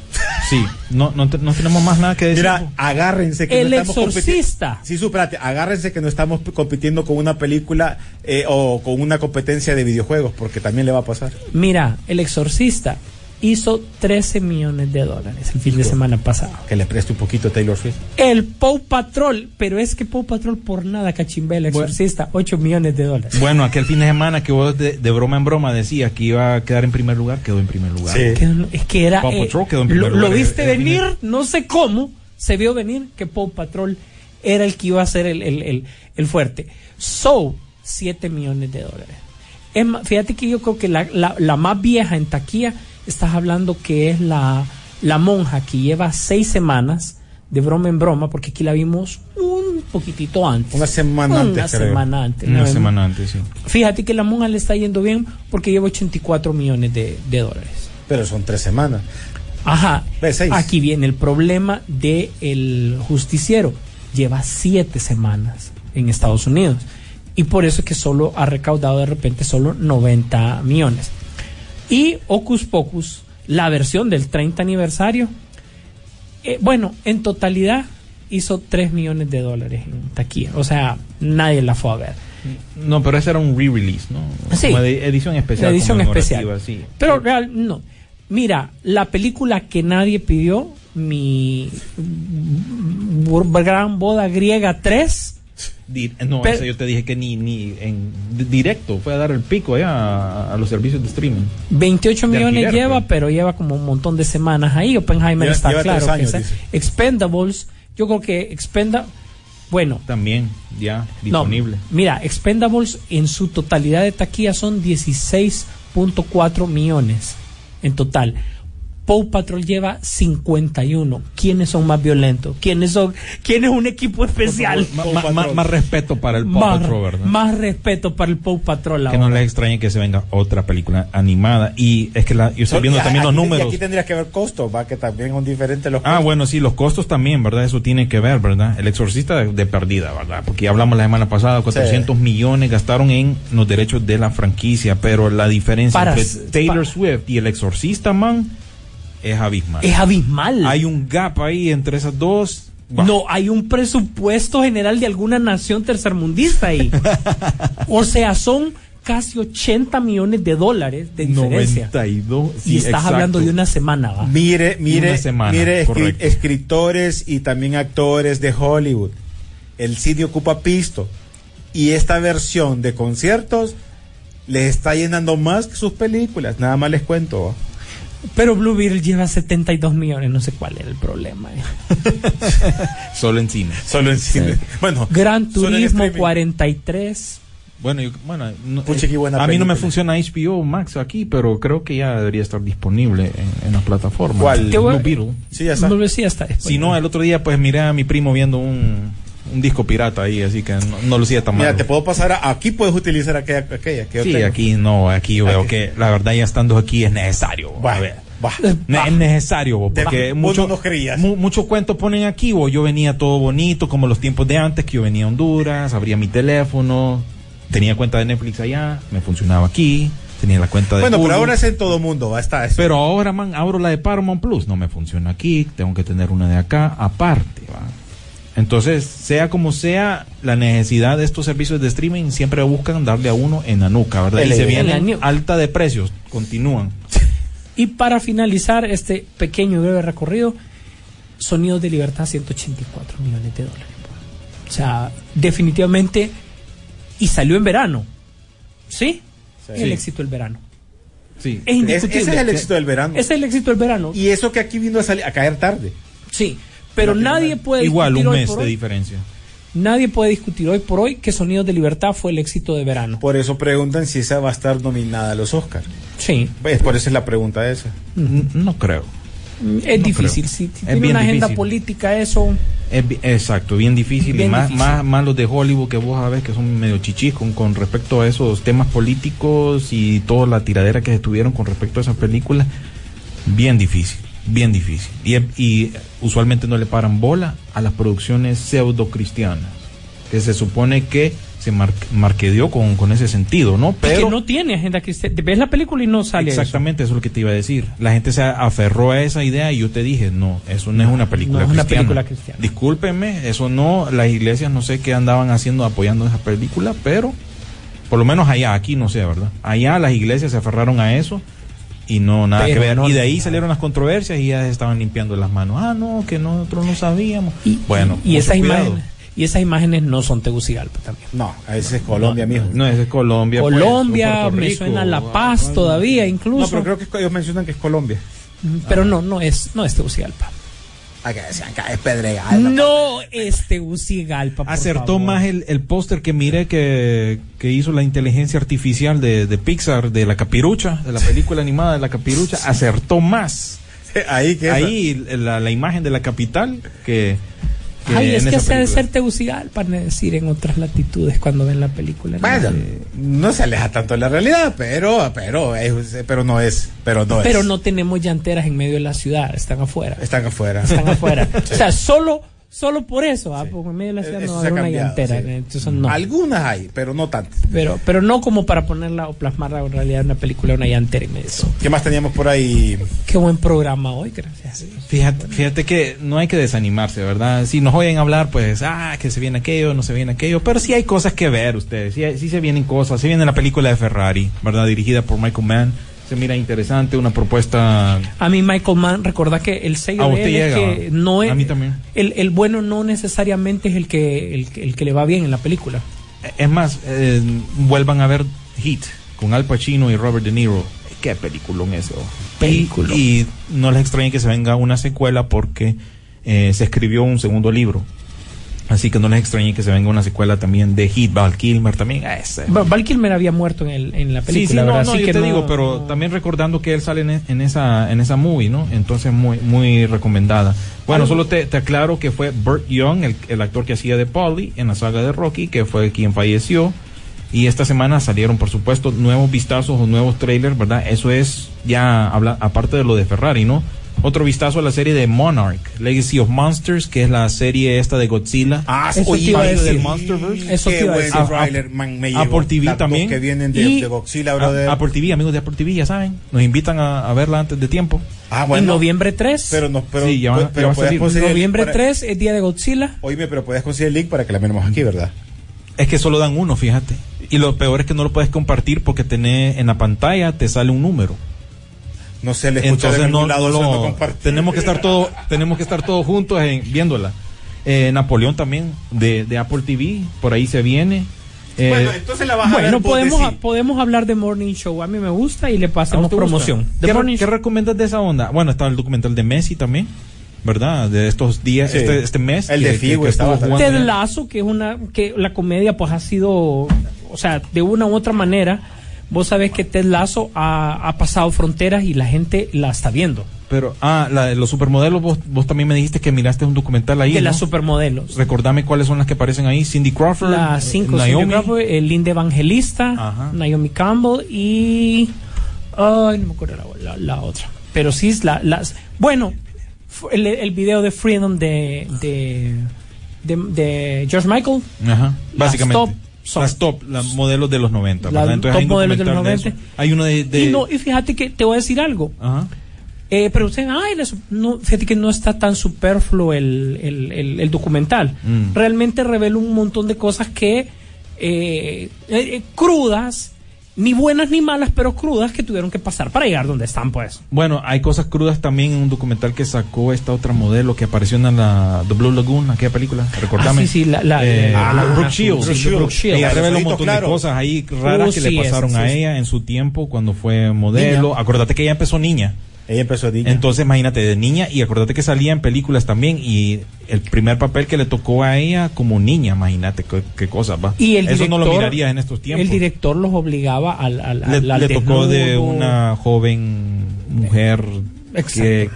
Sí, no, no, te- no tenemos más nada que decir. Mira, agárrense que El no estamos Exorcista. Sí, supérate, agárrense que no estamos compitiendo con una película eh, o con una competencia de videojuegos, porque también le va a pasar. Mira, El Exorcista hizo 13 millones de dólares el fin de semana pasado. Que le preste un poquito a Taylor Swift. El Paw Patrol, pero es que Paw Patrol por nada cachimbé el Bueno. Exorcista, 8 millones de dólares. Bueno, aquel fin de semana que vos de, de broma en broma decías que iba a quedar en primer lugar, quedó en primer lugar. Sí. Es que era. Paw eh, Patrol quedó en lo, primer lo lugar, viste eh, eh, venir, no sé cómo, se vio venir que Paw Patrol era el que iba a ser el, el, el, el fuerte. So, 7 millones de dólares. Es más, fíjate que yo creo que la, la, la más vieja en taquilla, estás hablando que es la, la monja que lleva seis semanas de broma en broma, porque aquí la vimos un poquitito antes. Una semana Una antes, creo. semana antes. Una semana antes, sí. Fíjate que la monja le está yendo bien porque lleva 84 millones de, de dólares. Pero son tres semanas. Ajá. Seis. Aquí viene el problema de el justiciero. Lleva siete semanas en Estados Unidos. Y por eso es que solo ha recaudado de repente solo 90 millones. Y Ocus Pocus, la versión del 30 aniversario, eh, bueno, en totalidad hizo 3 millones de dólares en taquilla. O sea, nadie la fue a ver. No, pero ese era un re-release, ¿no? Sí. Como de edición especial. Edición especial. Sí. Pero real, no. Mira, la película que nadie pidió, mi gran boda griega 3, Di- no, Pero- ese yo te dije que ni, ni en di- directo fue a dar el pico allá a, a los servicios de streaming. 28 De millones alquiler, lleva, pues. pero lleva como un montón de semanas ahí. Oppenheimer Lleva- está lleva claro. años, que Expendables, yo creo que Expenda, bueno, También, ya, no, disponible. mira, Expendables en su totalidad de taquilla son 16.4 millones en total. Paw Patrol lleva 51. ¿Quiénes son más violentos? ¿Quiénes son? ¿Quién es un equipo especial? Más respeto para el Paw más, Patrol, ¿verdad? más respeto para el Paw Patrol que no ahora. les extrañe que se venga otra película animada. Y es que la, yo estoy viendo Y también los aquí- y números. aquí tendrías que ver costos, va, que también son diferentes los Ah, bueno, sí, los costos también, ¿verdad? Eso tiene que ver, ¿verdad? El exorcista de, de perdida, ¿verdad? Porque ya hablamos la semana pasada, 400 millones gastaron en los derechos de la franquicia, pero la diferencia Para- entre Taylor para- Swift y el exorcista, man, es abismal. Es abismal. Hay un gap ahí entre esas dos. Bah. No, hay un presupuesto general de alguna nación tercermundista ahí. o sea, son casi 80 millones de dólares de diferencia. 92. y estás exacto. hablando de una semana, ¿va? Mire, mire, semana, mire, escri- escritores y también actores de Hollywood. El cine ocupa pisto. Y esta versión de conciertos les está llenando más que sus películas. Nada más les cuento. Pero Blue Beetle lleva 72 millones, no sé cuál era el problema. eh. Solo en cine. Solo en cine. Bueno, Gran Turismo streaming. 43. Bueno, yo- bueno no- Pucha, qué buena a mí no me película. funciona HBO Max aquí, pero creo que ya debería estar disponible en, en la plataforma. ¿Cuál? Blue Beetle. Sí, ya está. Si no, el otro día pues miré a mi primo viendo un, un disco pirata ahí, así que no, no lo hacía tan mal. Mira, te puedo pasar a, aquí puedes utilizar aquella, aquella que yo Sí, tengo. aquí no, aquí yo veo que la verdad ya estando aquí es necesario. Va, a ver. Ne- Es necesario, bo, porque vos mucho, no mu- mucho cuento ponen aquí, bo. yo venía todo bonito, como los tiempos de antes, que yo venía a Honduras, abría mi teléfono, tenía cuenta de Netflix allá, me funcionaba aquí, tenía la cuenta de Bueno, pero Hulu. ahora es en todo mundo, está eso. Pero ahora, man, abro la de Paramount Plus, no me funciona aquí, tengo que tener una de acá aparte, ¿va? Entonces, sea como sea, la necesidad de estos servicios de streaming siempre buscan darle a uno en la nuca, ¿verdad? El- y se el- alta de precios, continúan. Y para finalizar este pequeño y breve recorrido, Sonidos de Libertad 184 millones de dólares. O sea, definitivamente, y salió en verano. ¿Sí? Sí. El éxito del verano. Sí. Es Es- indiscutible. ese es el éxito del verano. Ese es el éxito del verano. Y eso que aquí vino a, salir, a caer tarde. Sí, pero nadie puede Igual, discutir un mes de diferencia. Nadie puede discutir hoy por hoy que Sonidos de Libertad fue el éxito de verano. Por eso preguntan si esa va a estar nominada a los Oscars. Sí, Pues por eso es la pregunta esa. No creo. es No difícil. creo. Si, si Es tiene bien una agenda difícil. política, eso. Es exacto, bien difícil. Bien y más, difícil. Más, más los de Hollywood que vos sabés que son medio chichis con, con respecto a esos temas políticos y toda la tiradera que se tuvieron con respecto a esa película. Bien difícil, bien difícil. Y, y usualmente no le paran bola a las producciones pseudo cristianas, que se supone que se mar- marquedeó con, con ese sentido, ¿no? Pero que no tiene agenda cristiana. Ves la película y no sale. Exactamente, eso es lo que te iba a decir. La gente se aferró a esa idea y yo te dije, no, eso no es una película no es una cristiana. película cristiana. Discúlpenme, eso no, las iglesias no sé qué andaban haciendo apoyando esa película, pero por lo menos allá, aquí no sé, ¿verdad? Allá las iglesias se aferraron a eso y no, nada Pero que ver. no- y de ahí salieron las controversias y ya se estaban limpiando las manos. Ah, no, que nosotros no sabíamos. Y, bueno, y, esas cuidado. imágenes, y esas imágenes no son Tegucigalpa también. No, ese es Colombia, mijo. No, ese es Colombia. pues, Colombia, me Rico, suena La o- Paz todavía, incluso. No, pero creo que ellos mencionan que es Colombia. Pero no, no es, no es Tegucigalpa. Acá decían que es Pedregal. No es Tegucigalpa. por Acertó favor. más el, el póster que miré que, que hizo la inteligencia artificial de, de Pixar, de la capirucha, de la película animada de la capirucha, acertó más. Ahí que Ahí la, la imagen de la capital que, que Ay, es que esa se ha de ser Tegucigalpa, decir en otras latitudes cuando ven la película. ¿no? Bueno, no se aleja tanto de la realidad, pero, pero, es- pero no es, pero no Pero es. no tenemos llanteras en medio de la ciudad, están afuera. Están afuera. Están afuera. O sea, solo, solo por eso, ¿ah? porque en medio de la ciudad Eso no hay ha una llantera. sí. Entonces no. Algunas hay, pero no tantas. Pero, pero no como para ponerla o plasmarla en realidad en una película, una llantera en medio. ¿Qué más teníamos por ahí? Qué buen programa hoy, gracias. Fíjate, fíjate que no hay que desanimarse, ¿verdad? Si nos oyen hablar, pues, ah, que se viene aquello, no se viene aquello, pero sí hay cosas que ver ustedes, sí, hay- sí se vienen cosas, se viene la película de Ferrari, ¿verdad? Dirigida por Michael Mann, se mira interesante, una propuesta... A mí Michael Mann, recordá que el sello A de usted él es llega, que no es a mí también. El, el bueno no necesariamente es el que el, que- el que le va bien en la película. Es más, eh, vuelvan a ver Heat, con Al Pacino y Robert De Niro. Qué peliculón eso. Peliculón. Y, y no les extrañe que se venga una secuela porque eh, se escribió un segundo libro. Así que no les extrañe que se venga una secuela también de Heat, Val Kilmer también. Ah, ese. Va- Val Kilmer había muerto en, el, en la película, sí, sí, no, no, Así yo que te no- digo, pero también recordando que él sale en, e- en esa en esa movie, ¿no? Entonces muy muy recomendada. Bueno, solo te, te aclaro que fue Burt Young, el, el actor que hacía de Polly en la saga de Rocky, que fue quien falleció. Y esta semana salieron, por supuesto, nuevos vistazos o nuevos trailers, ¿verdad? Eso es ya habla, aparte de lo de Ferrari, ¿no? Otro vistazo a la serie de Monarch, Legacy of Monsters, que es la serie esta de Godzilla. Ah, Eso oye, a del Monsterverse. Eso Qué iba a man, me. TV también. que vienen de, Y- de Godzilla, brother. A- Apple TV, amigos de Apple TV, ya saben, nos invitan a, a verla antes de tiempo. Ah, en bueno. noviembre 3. Pero no, pero, Sí, ya pero ya a puedes conseguir el noviembre link para- 3 es día de Godzilla. Oíme, pero puedes conseguir el link para que la miremos aquí, ¿verdad? Es que solo dan uno, fíjate. Y lo peor es que no lo puedes compartir porque tenés en la pantalla te sale un número. No sé, le escuché de Entonces algún no, lado, no tenemos que estar todos tenemos que estar todos juntos en- viéndola. Eh, Napoleón también de, de Apple TV, por ahí se viene. Eh, Bueno, entonces la vas a ver Bueno, podemos, podemos hablar de Morning Show. A mí me gusta y le ¿a pasamos promoción. ¿Qué, re- qué recomiendas de esa onda? Bueno, está el documental de Messi también, ¿verdad? De estos días, Sí. este, este mes. El de Figo estaba Ted Lasso, que es una que la comedia pues ha sido, o sea, de una u otra manera, vos sabés que Ted Lasso ha, ha pasado fronteras y la gente la está viendo. Pero, ah, la de los supermodelos, vos, vos también me dijiste que miraste un documental ahí. de ¿no? las supermodelos. Recordame cuáles son las que aparecen ahí. Cindy Crawford, Las cinco Naomi. Cindy Crawford, el Linda Evangelista, Ajá. Naomi Campbell y ay no me acuerdo la, la- la otra. Pero sí la, las bueno el, el video de Freedom de de, de, de George Michael, Ajá, Las básicamente. top son- las top, las modelos de los 90. Las ¿verdad? Entonces top modelos de los documental 90. eso. Hay uno de. de- y no y fíjate que te voy a decir algo. Ajá. Eh, pero usted, ay, la su- no, fíjate que no está tan superfluo el, el, el- el documental. Mm. Realmente revela un montón de cosas que, eh, eh, eh, crudas, ni buenas ni malas, pero crudas que tuvieron que pasar para llegar donde están, pues. Bueno, hay cosas crudas también en un documental que sacó esta otra modelo que apareció en la The Blue Lagoon, aquella película. Recordame. Ah, sí, sí, la- la- Eh, la- la- la- Brooke Shields. Brooke Shields. Brooke Shields. Ella Los revela un montón de cosas ahí raras Oh, que sí, le pasaron esa, a sí, ella en su tiempo cuando fue modelo. Niña. Acordate que ella empezó niña. Ella empezó a niña. Entonces, imagínate, de niña, y acordate que salía en películas también, y el primer papel que le tocó a ella como niña, imagínate qué, qué cosas va. Y el Eso no lo director- mirarías en estos tiempos. El director los obligaba al, al, le, al- al le tocó de una joven mujer Exacto. que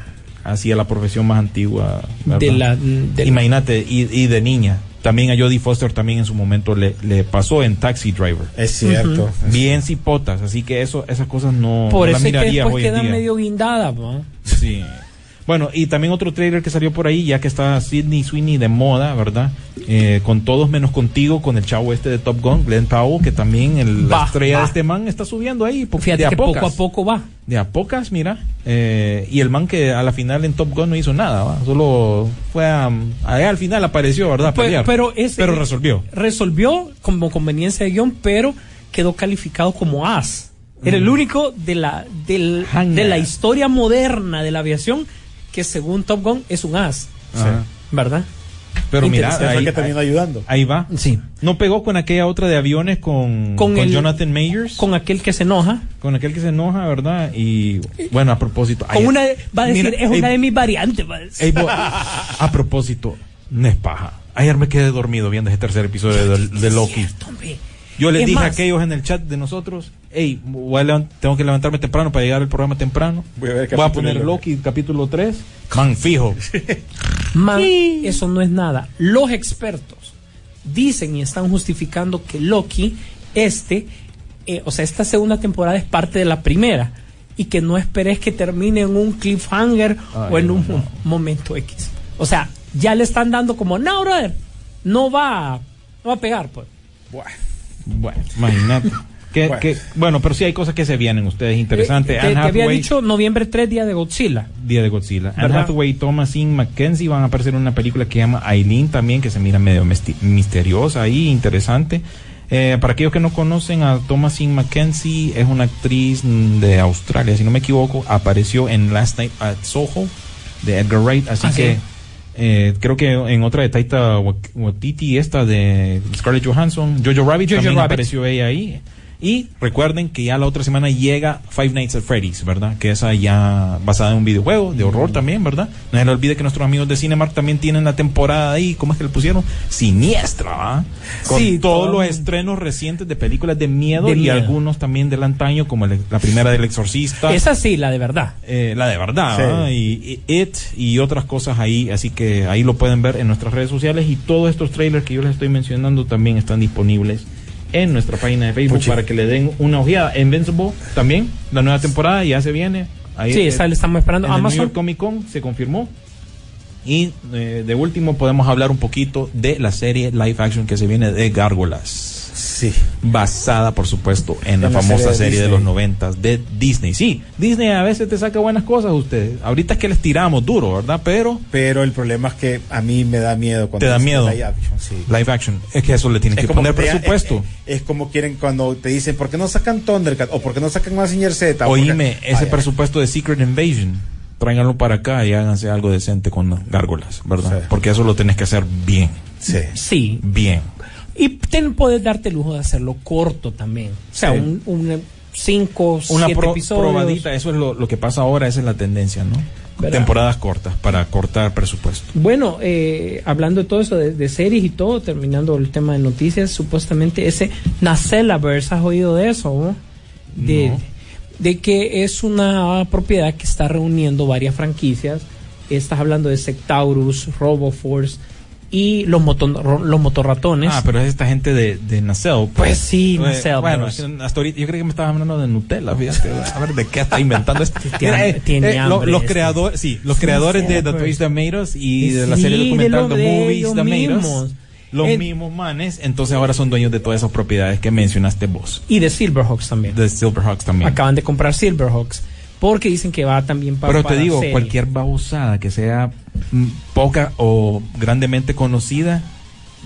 hacía la profesión más antigua. De la- de Imagínate, y, y de niña. También a Jodie Foster también en su momento le, le pasó en Taxi Driver. Es cierto. Bien cipotas, así que eso, esas cosas no, Por no las eso es que mirarías después hoy en quedan día. medio guindadas, ¿no? Sí. Bueno, y también otro trailer que salió por ahí, ya que está Sidney Sweeney de moda, ¿verdad? Eh, con todos menos contigo, con el chavo este de Top Gun, Glenn Powell, que también el, la estrella va. de este man está subiendo ahí. Fíjate de a que pocas. poco a poco va. De a pocas, mira. Eh, y el man que a la final en Top Gun no hizo nada, ¿va? Solo fue a, al final apareció, ¿verdad? A Pe- pelear. pero, ese- Pero resolvió. Resolvió como conveniencia de guion, pero quedó calificado como as. Era el único de la, del- de la historia moderna de la aviación que según Top Gun es un as. Ajá. ¿Verdad? Pero mira, ahí, que terminó ayudando. ahí va. Sí. No pegó con aquella otra de aviones con, Con con, el- Jonathan Mayers. Con aquel que se enoja. Con aquel que se enoja, ¿verdad? Y bueno, a propósito. Con ay, una, va a decir, mira, es una ey, de mis variantes. va a decir. ey, bo- a propósito, no es paja. Ayer me quedé dormido viendo ese tercer episodio de, de Loki. Yo les Es dije a aquellos en el chat de nosotros, hey, voy a tengo que levantarme temprano para llegar al programa temprano. Voy a ver Voy a poner Loki. Capítulo 3. Man, fijo. Man, eso no es nada. Los expertos dicen y están justificando que Loki, este, eh, o sea, esta segunda temporada es parte de la primera y que no esperes que termine en un cliffhanger o en un mo- momento X. O sea, ya le están dando como, no, brother, no va, no va a pegar, pues. Bueno, imagínate. Que, Bueno. que- bueno, pero sí hay cosas que se vienen ustedes interesantes. Eh, te, Anne te había dicho noviembre 3, día de Godzilla. Día de Godzilla. Anne. Hathaway y Thomasin McKenzie van a aparecer en una película que se llama Aileen también, que se mira medio misteriosa ahí, interesante. Eh, para aquellos que no conocen a Thomasin McKenzie, es una actriz de Australia, si no me equivoco, apareció en Last Night at Soho de Edgar Wright, así Ah, sí. que eh, creo que en otra de Taita Waititi, esta de Scarlett Johansson, Jojo Rabbit, Jojo también Rabbit. apareció ella ahí. Y recuerden que ya la otra semana llega Five Nights at Freddy's, ¿verdad? Que esa ya basada en un videojuego de horror también, ¿verdad? No se le olvide que nuestros amigos de Cinemark también tienen la temporada ahí, ¿cómo es que le pusieron? Siniestra. Con Sí, todos todo. los estrenos recientes de películas de miedo De y miedo. algunos también del antaño, como el- la primera del Exorcista. Esa sí, la de verdad. Eh, la de verdad, Sí. y, y It y otras cosas ahí, así que ahí lo pueden ver en nuestras redes sociales y todos estos trailers que yo les estoy mencionando también están disponibles en nuestra página de Facebook Puchi. para que le den una ojeada. Invincible también, la nueva temporada ya se viene. Ahí, Sí, eh, esa le estamos esperando. en el New Amazon. York Comic Con se confirmó. Y eh, de último podemos hablar un poquito de la serie live action que se viene de Gárgolas Sí. basada por supuesto en la En la famosa serie de serie de, Disney. los noventas de Disney. Sí, Disney a veces te saca buenas cosas ustedes. Ahorita es que les tiramos duro, ¿verdad? Pero Pero el problema es que a mí me da miedo cuando Te da miedo. live action, sí. live action es que eso le tienes Es que poner que presupuesto. Es, es como quieren cuando te dicen, ¿por qué no sacan Thundercat? O ¿por qué no sacan Mazinger Z? Oíme, ese Ay, presupuesto de Secret Invasion, tráiganlo para acá y háganse algo decente con gárgolas, ¿verdad? Sí. Porque eso lo tenés que hacer bien, Sí. Sí. bien. Y ten, puedes darte el lujo de hacerlo corto también. O sea, Sí. un, un cinco, Una siete pro- episodios. probadita, eso es lo, lo que pasa ahora, esa es la tendencia, ¿no? ¿Verdad? Temporadas cortas para cortar presupuesto. Bueno, eh, hablando de todo eso, de, de series y todo, terminando el tema de noticias, supuestamente ese Nacelaverse, ¿has oído de eso? no? De, No. de que es una propiedad que está reuniendo varias franquicias. Estás hablando de Sectaurus, RoboForce y los, ro- los motorratones. Ah, pero es esta gente de, de Nacelle. Pues sí, Eh, Nacelle, Bueno, pero- es que hasta ahorita yo creo que me estabas hablando de Nutella, fíjate. A ver, ¿de qué está inventando esto? Tiene- eh, tiene eh, hambre los este. creadores, sí, los creadores de Nacelle, The pues. Toys Tomatoes y de la Sí, serie de documental The Movies Tomatoes. Los mismos manes, entonces ahora son dueños de todas esas propiedades que mencionaste vos. Y de Silverhawks también. De Silverhawks también. Acaban de comprar Silverhawks. Porque dicen que va también para. Pero te para digo, serie. cualquier babosada que sea mm, poca o grandemente conocida,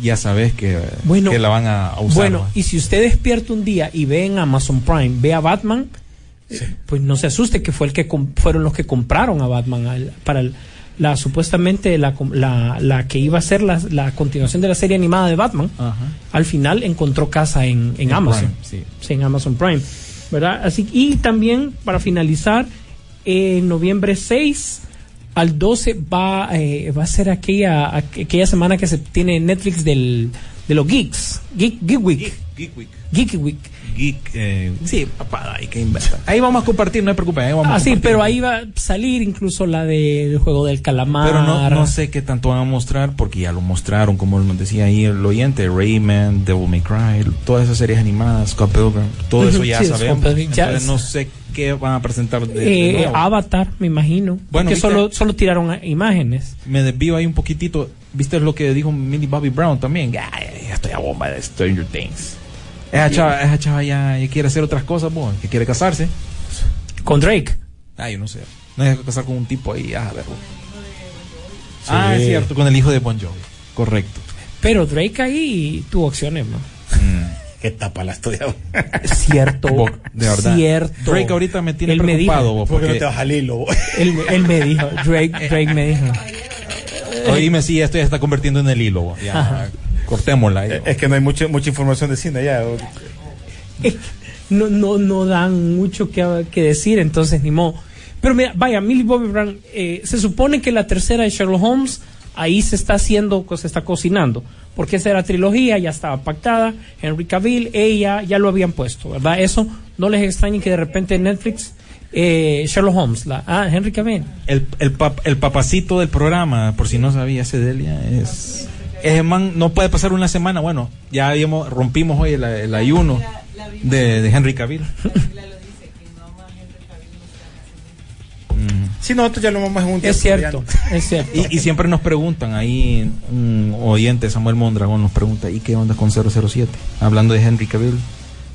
ya sabes que, Bueno, que la van a, a usar. Bueno, ¿no? y si usted despierta un día y ve en Amazon Prime, ve a Batman, eh, pues no se asuste que fue el que fueron los que compraron a Batman al- para el- la supuestamente la, com- la, la que iba a ser la, la continuación de la serie animada de Batman. Ajá. Al final encontró casa en, en En Amazon. Prime, sí. Sí, en Amazon Prime. ¿Verdad? Así y también para finalizar en noviembre 6 al 12 va eh, va a ser aquella aquella semana que se tiene Netflix del de los geeks, Geek, Geek Week, Geek Week. Geek Week. Geek, eh, sí, papá, ahí que inventan. Ahí vamos a compartir, no te preocupes. Ahí vamos a Ah, sí, pero ahí va a salir incluso la del juego del calamar. Pero no, no sé qué tanto van a mostrar, porque ya lo mostraron, como nos decía ahí el oyente, Rayman, Devil May Cry, todas esas series animadas, Scott Pilgrim, todo eso ya sí, sabemos. Entonces no sé qué van a presentar de, de Eh, nuevo. Avatar, me imagino. Bueno, porque solo, solo tiraron imágenes. Me desvío ahí un poquitito. ¿Viste lo que dijo Millie Bobby Brown también? Ya, estoy a bomba de Stranger Things. Esa chava, esa chava ya, ya quiere hacer otras cosas, bo, que quiere casarse. Con Drake. Ah, yo no sé. No deja casar con un tipo ahí, ah, a ver. bo. Ah, es cierto, con el hijo de Bon Jovi. Correcto. Pero Drake ahí tuvo opciones, ¿no? Qué tapa la estudia. Cierto. Bo, de verdad. Cierto. Drake ahorita me tiene Él me preocupado, dijo. bo, ¿Por qué no porque te vas al hilo? Él, él me dijo, Drake, Drake me dijo. Oíme, sí, esto ya está convirtiendo en el hilo. Ya, cortémosla. bo. Es que no hay mucha mucha información de cine ya. Eh, No, no, no dan mucho que, que decir, entonces ni modo. Pero mira, vaya, Millie Bobby Brown, eh, se supone que la tercera de Sherlock Holmes, ahí se está haciendo, se está cocinando. Porque esa era trilogía, ya estaba pactada. Henry Cavill, ella, ya lo habían puesto, ¿verdad? Eso no les extrañe que de repente Netflix eh, Sherlock Holmes, la, ah, Henry Cavill. El, el, pap- el papacito del programa, por si no sabía, ese Delia es. Ese man no puede pasar una semana. Bueno, ya habíamos, rompimos hoy el, el ayuno de, de Henry Cavill. Sí, nosotros ya lo vamos un Es cierto, es cierto. Y, y siempre nos preguntan, ahí un oyente, Samuel Mondragón, nos pregunta, ¿y qué onda con 007? Hablando de Henry Cavill.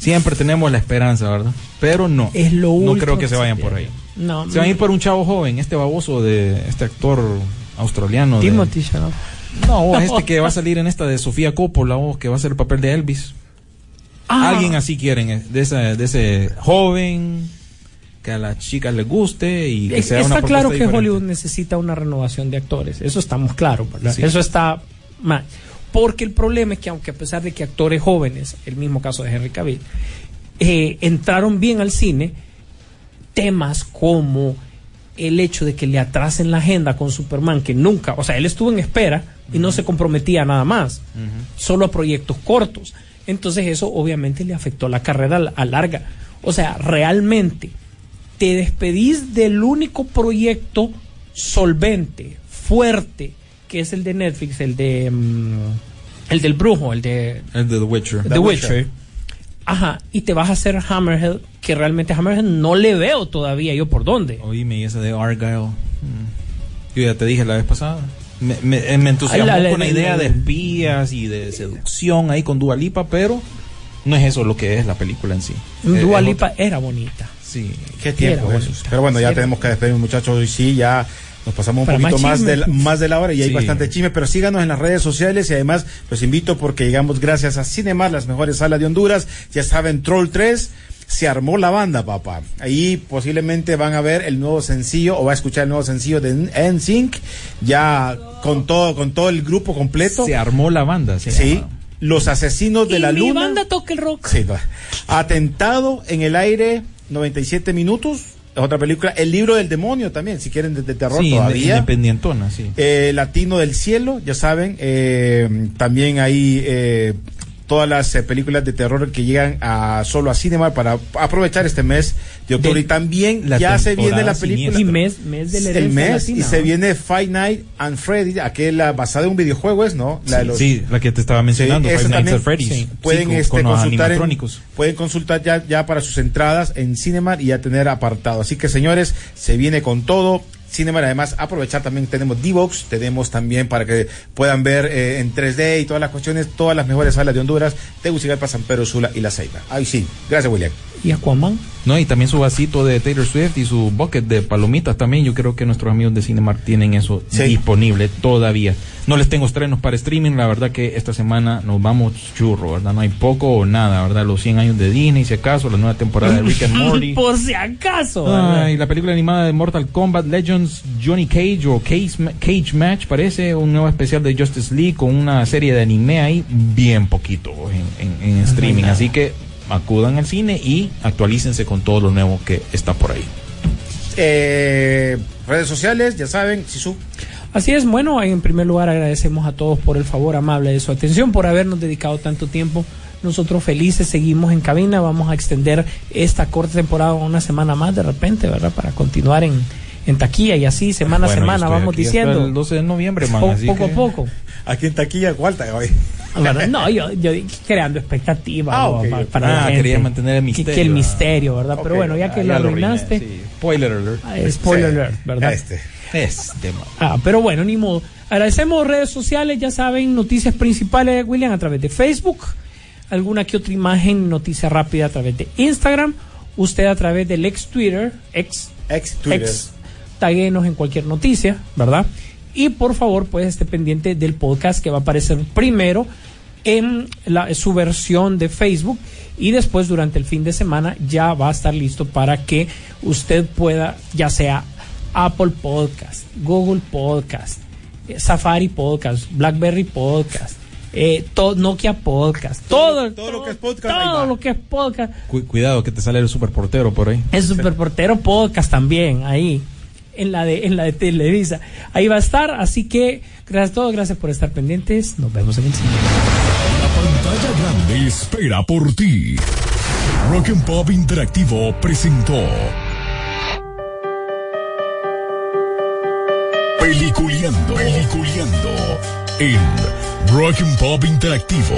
Siempre tenemos la esperanza, ¿verdad? Pero no. Es lo No creo que que se se vayan por ahí. No, Se van a ir por un chavo joven, este baboso de este actor australiano. de- Timothy Chalamet. No, este que va a salir en esta de Sofía Coppola, o que va a hacer el papel de Elvis. Ah, Alguien así quieren, eh, de ese, de ese joven, que a las chicas les guste y que Es- sea una está claro propuesta que diferente. Hollywood necesita una renovación de actores. Eso estamos claros, ¿verdad? Sí. Eso está mal. Porque el problema es que aunque a pesar de que actores jóvenes, el mismo caso de Henry Cavill, eh, entraron bien al cine, temas como el hecho de que le atrasen la agenda con Superman, que nunca, o sea, él estuvo en espera y no se comprometía a nada más, solo a proyectos cortos. Entonces eso obviamente le afectó la carrera a la- a larga. O sea, realmente te despedís del único proyecto solvente, fuerte, que es el de Netflix, el de mm, el del brujo, el de El de The Witcher. The Witcher. Ajá, y te vas a hacer Hammerhead, que realmente Hammerhead no le veo todavía yo por dónde. Oíme, y esa de Argyle. Mm. Yo ya te dije la vez pasada. Me, me, me entusiasmó la- la- con la, idea la- de espías y de seducción ahí con Dualipa, pero no es eso lo que es la película en sí. Eh, Dua es Lipa otra- era bonita. Sí. Qué tiempo eso. Pero bueno, ya Sí, tenemos que despedirnos, muchachos. Hoy sí, ya nos pasamos un Para poquito más de la, más de la hora y hay bastante chisme. Pero síganos en las redes sociales y además los invito porque llegamos gracias a Cinemar, las mejores salas de Honduras. Ya saben, Troll 3. Se armó la banda, papá. Ahí posiblemente van a ver el nuevo sencillo o va a escuchar el nuevo sencillo de NSYNC ya con todo con todo el grupo completo. Se armó la banda. se Sí, llama. los asesinos de y la mi luna. banda toca el rock. Sí. Atentado en el aire, 97 minutos. Es otra película. El libro del demonio también, si quieren, de, de terror Sí, todavía. independientona, sí. Eh, Latino del Cielo, ya saben. eh, también hay eh, todas las eh, películas de terror que llegan a solo a Cinema para aprovechar este mes de octubre. De- y también la ya se viene la película. Y mes, mes de la el herencia mes latina, y se viene Fight Night and Freddy, aquella basada en un videojuego, es, ¿no? La de los- sí, la que te estaba mencionando, Sí, Five Nights también, at Freddy's. sí. Sí, Pueden con- este, con consultar en- pueden consultar ya, ya para sus entradas en Cinemar y ya tener apartado. Así que señores, se viene con todo. Cinemar además aprovechar también tenemos D-Box, tenemos también para que puedan ver eh, en 3D y todas las cuestiones, todas las mejores salas de Honduras, Tegucigalpa, San Pedro Sula y La Ceiba. Ahí sí, gracias William. Y Aquaman. No, y también su vasito de Taylor Swift y su bucket de palomitas también. Yo creo que nuestros amigos de Cinemark tienen eso Sí. disponible todavía. No les tengo estrenos para streaming. La verdad que esta semana nos vamos churro, ¿verdad? No hay poco o nada, ¿verdad? Los 100 años de Disney, si acaso, la nueva temporada de Rick and Morty. Por si acaso. Ay, la película animada de Mortal Kombat Legends Johnny Cage o Cage, Cage Match parece un nuevo especial de Justice League con una serie de anime ahí bien poquito en, en- en streaming. Así que acudan al cine y actualícense con todo lo nuevo que está por ahí. Eh, redes sociales, ya saben, Sisu. Así es, bueno, en primer lugar agradecemos a todos por el favor amable de su atención, por habernos dedicado tanto tiempo. Nosotros felices seguimos en cabina, vamos a extender esta corta temporada una semana más de repente, ¿verdad? Para continuar en, en taquilla y así, semana a Bueno, yo semana, vamos diciendo. El 12 de noviembre, man. Po- así poco que- a poco. Aquí en Taquilla, Gualta, hoy. ¿verdad? No, yo, yo creando expectativas Ah, ¿no? ok, Pa- ok. para la Ah, gente. quería mantener el Que- misterio. Que, el ah. misterio, ¿verdad? Pero Ok, bueno, ya que Ah, lo arruinaste, sí. Spoiler alert. ah, spoiler Sí. alert, ¿verdad? Este. Este, man. Ah, pero bueno, ni modo. Agradecemos redes sociales, ya saben, noticias principales, William, a través de Facebook, alguna que otra imagen, noticia rápida a través de Instagram, usted a través del ex Twitter, ex, Ex Twitter. ex, taguenos en cualquier noticia, ¿verdad? Y por favor, pues esté pendiente del podcast que va a aparecer primero en la, su versión de Facebook y después durante el fin de semana ya va a estar listo para que usted pueda, ya sea Apple Podcast, Google Podcast, eh, Safari Podcast, BlackBerry Podcast, eh, to- Nokia Podcast, todo, todo lo que es podcast, todo lo que es podcast, Cu- cuidado que te sale el superportero por ahí. el Superportero Podcast también, ahí, en la de en la de Televisa. Ahí va a estar, así que gracias a todos, gracias por estar pendientes. Nos vemos en el siguiente La pantalla grande espera por ti. Rock and Pop Interactivo presentó Peliculeando, peliculeando en Rock and Pop Interactivo.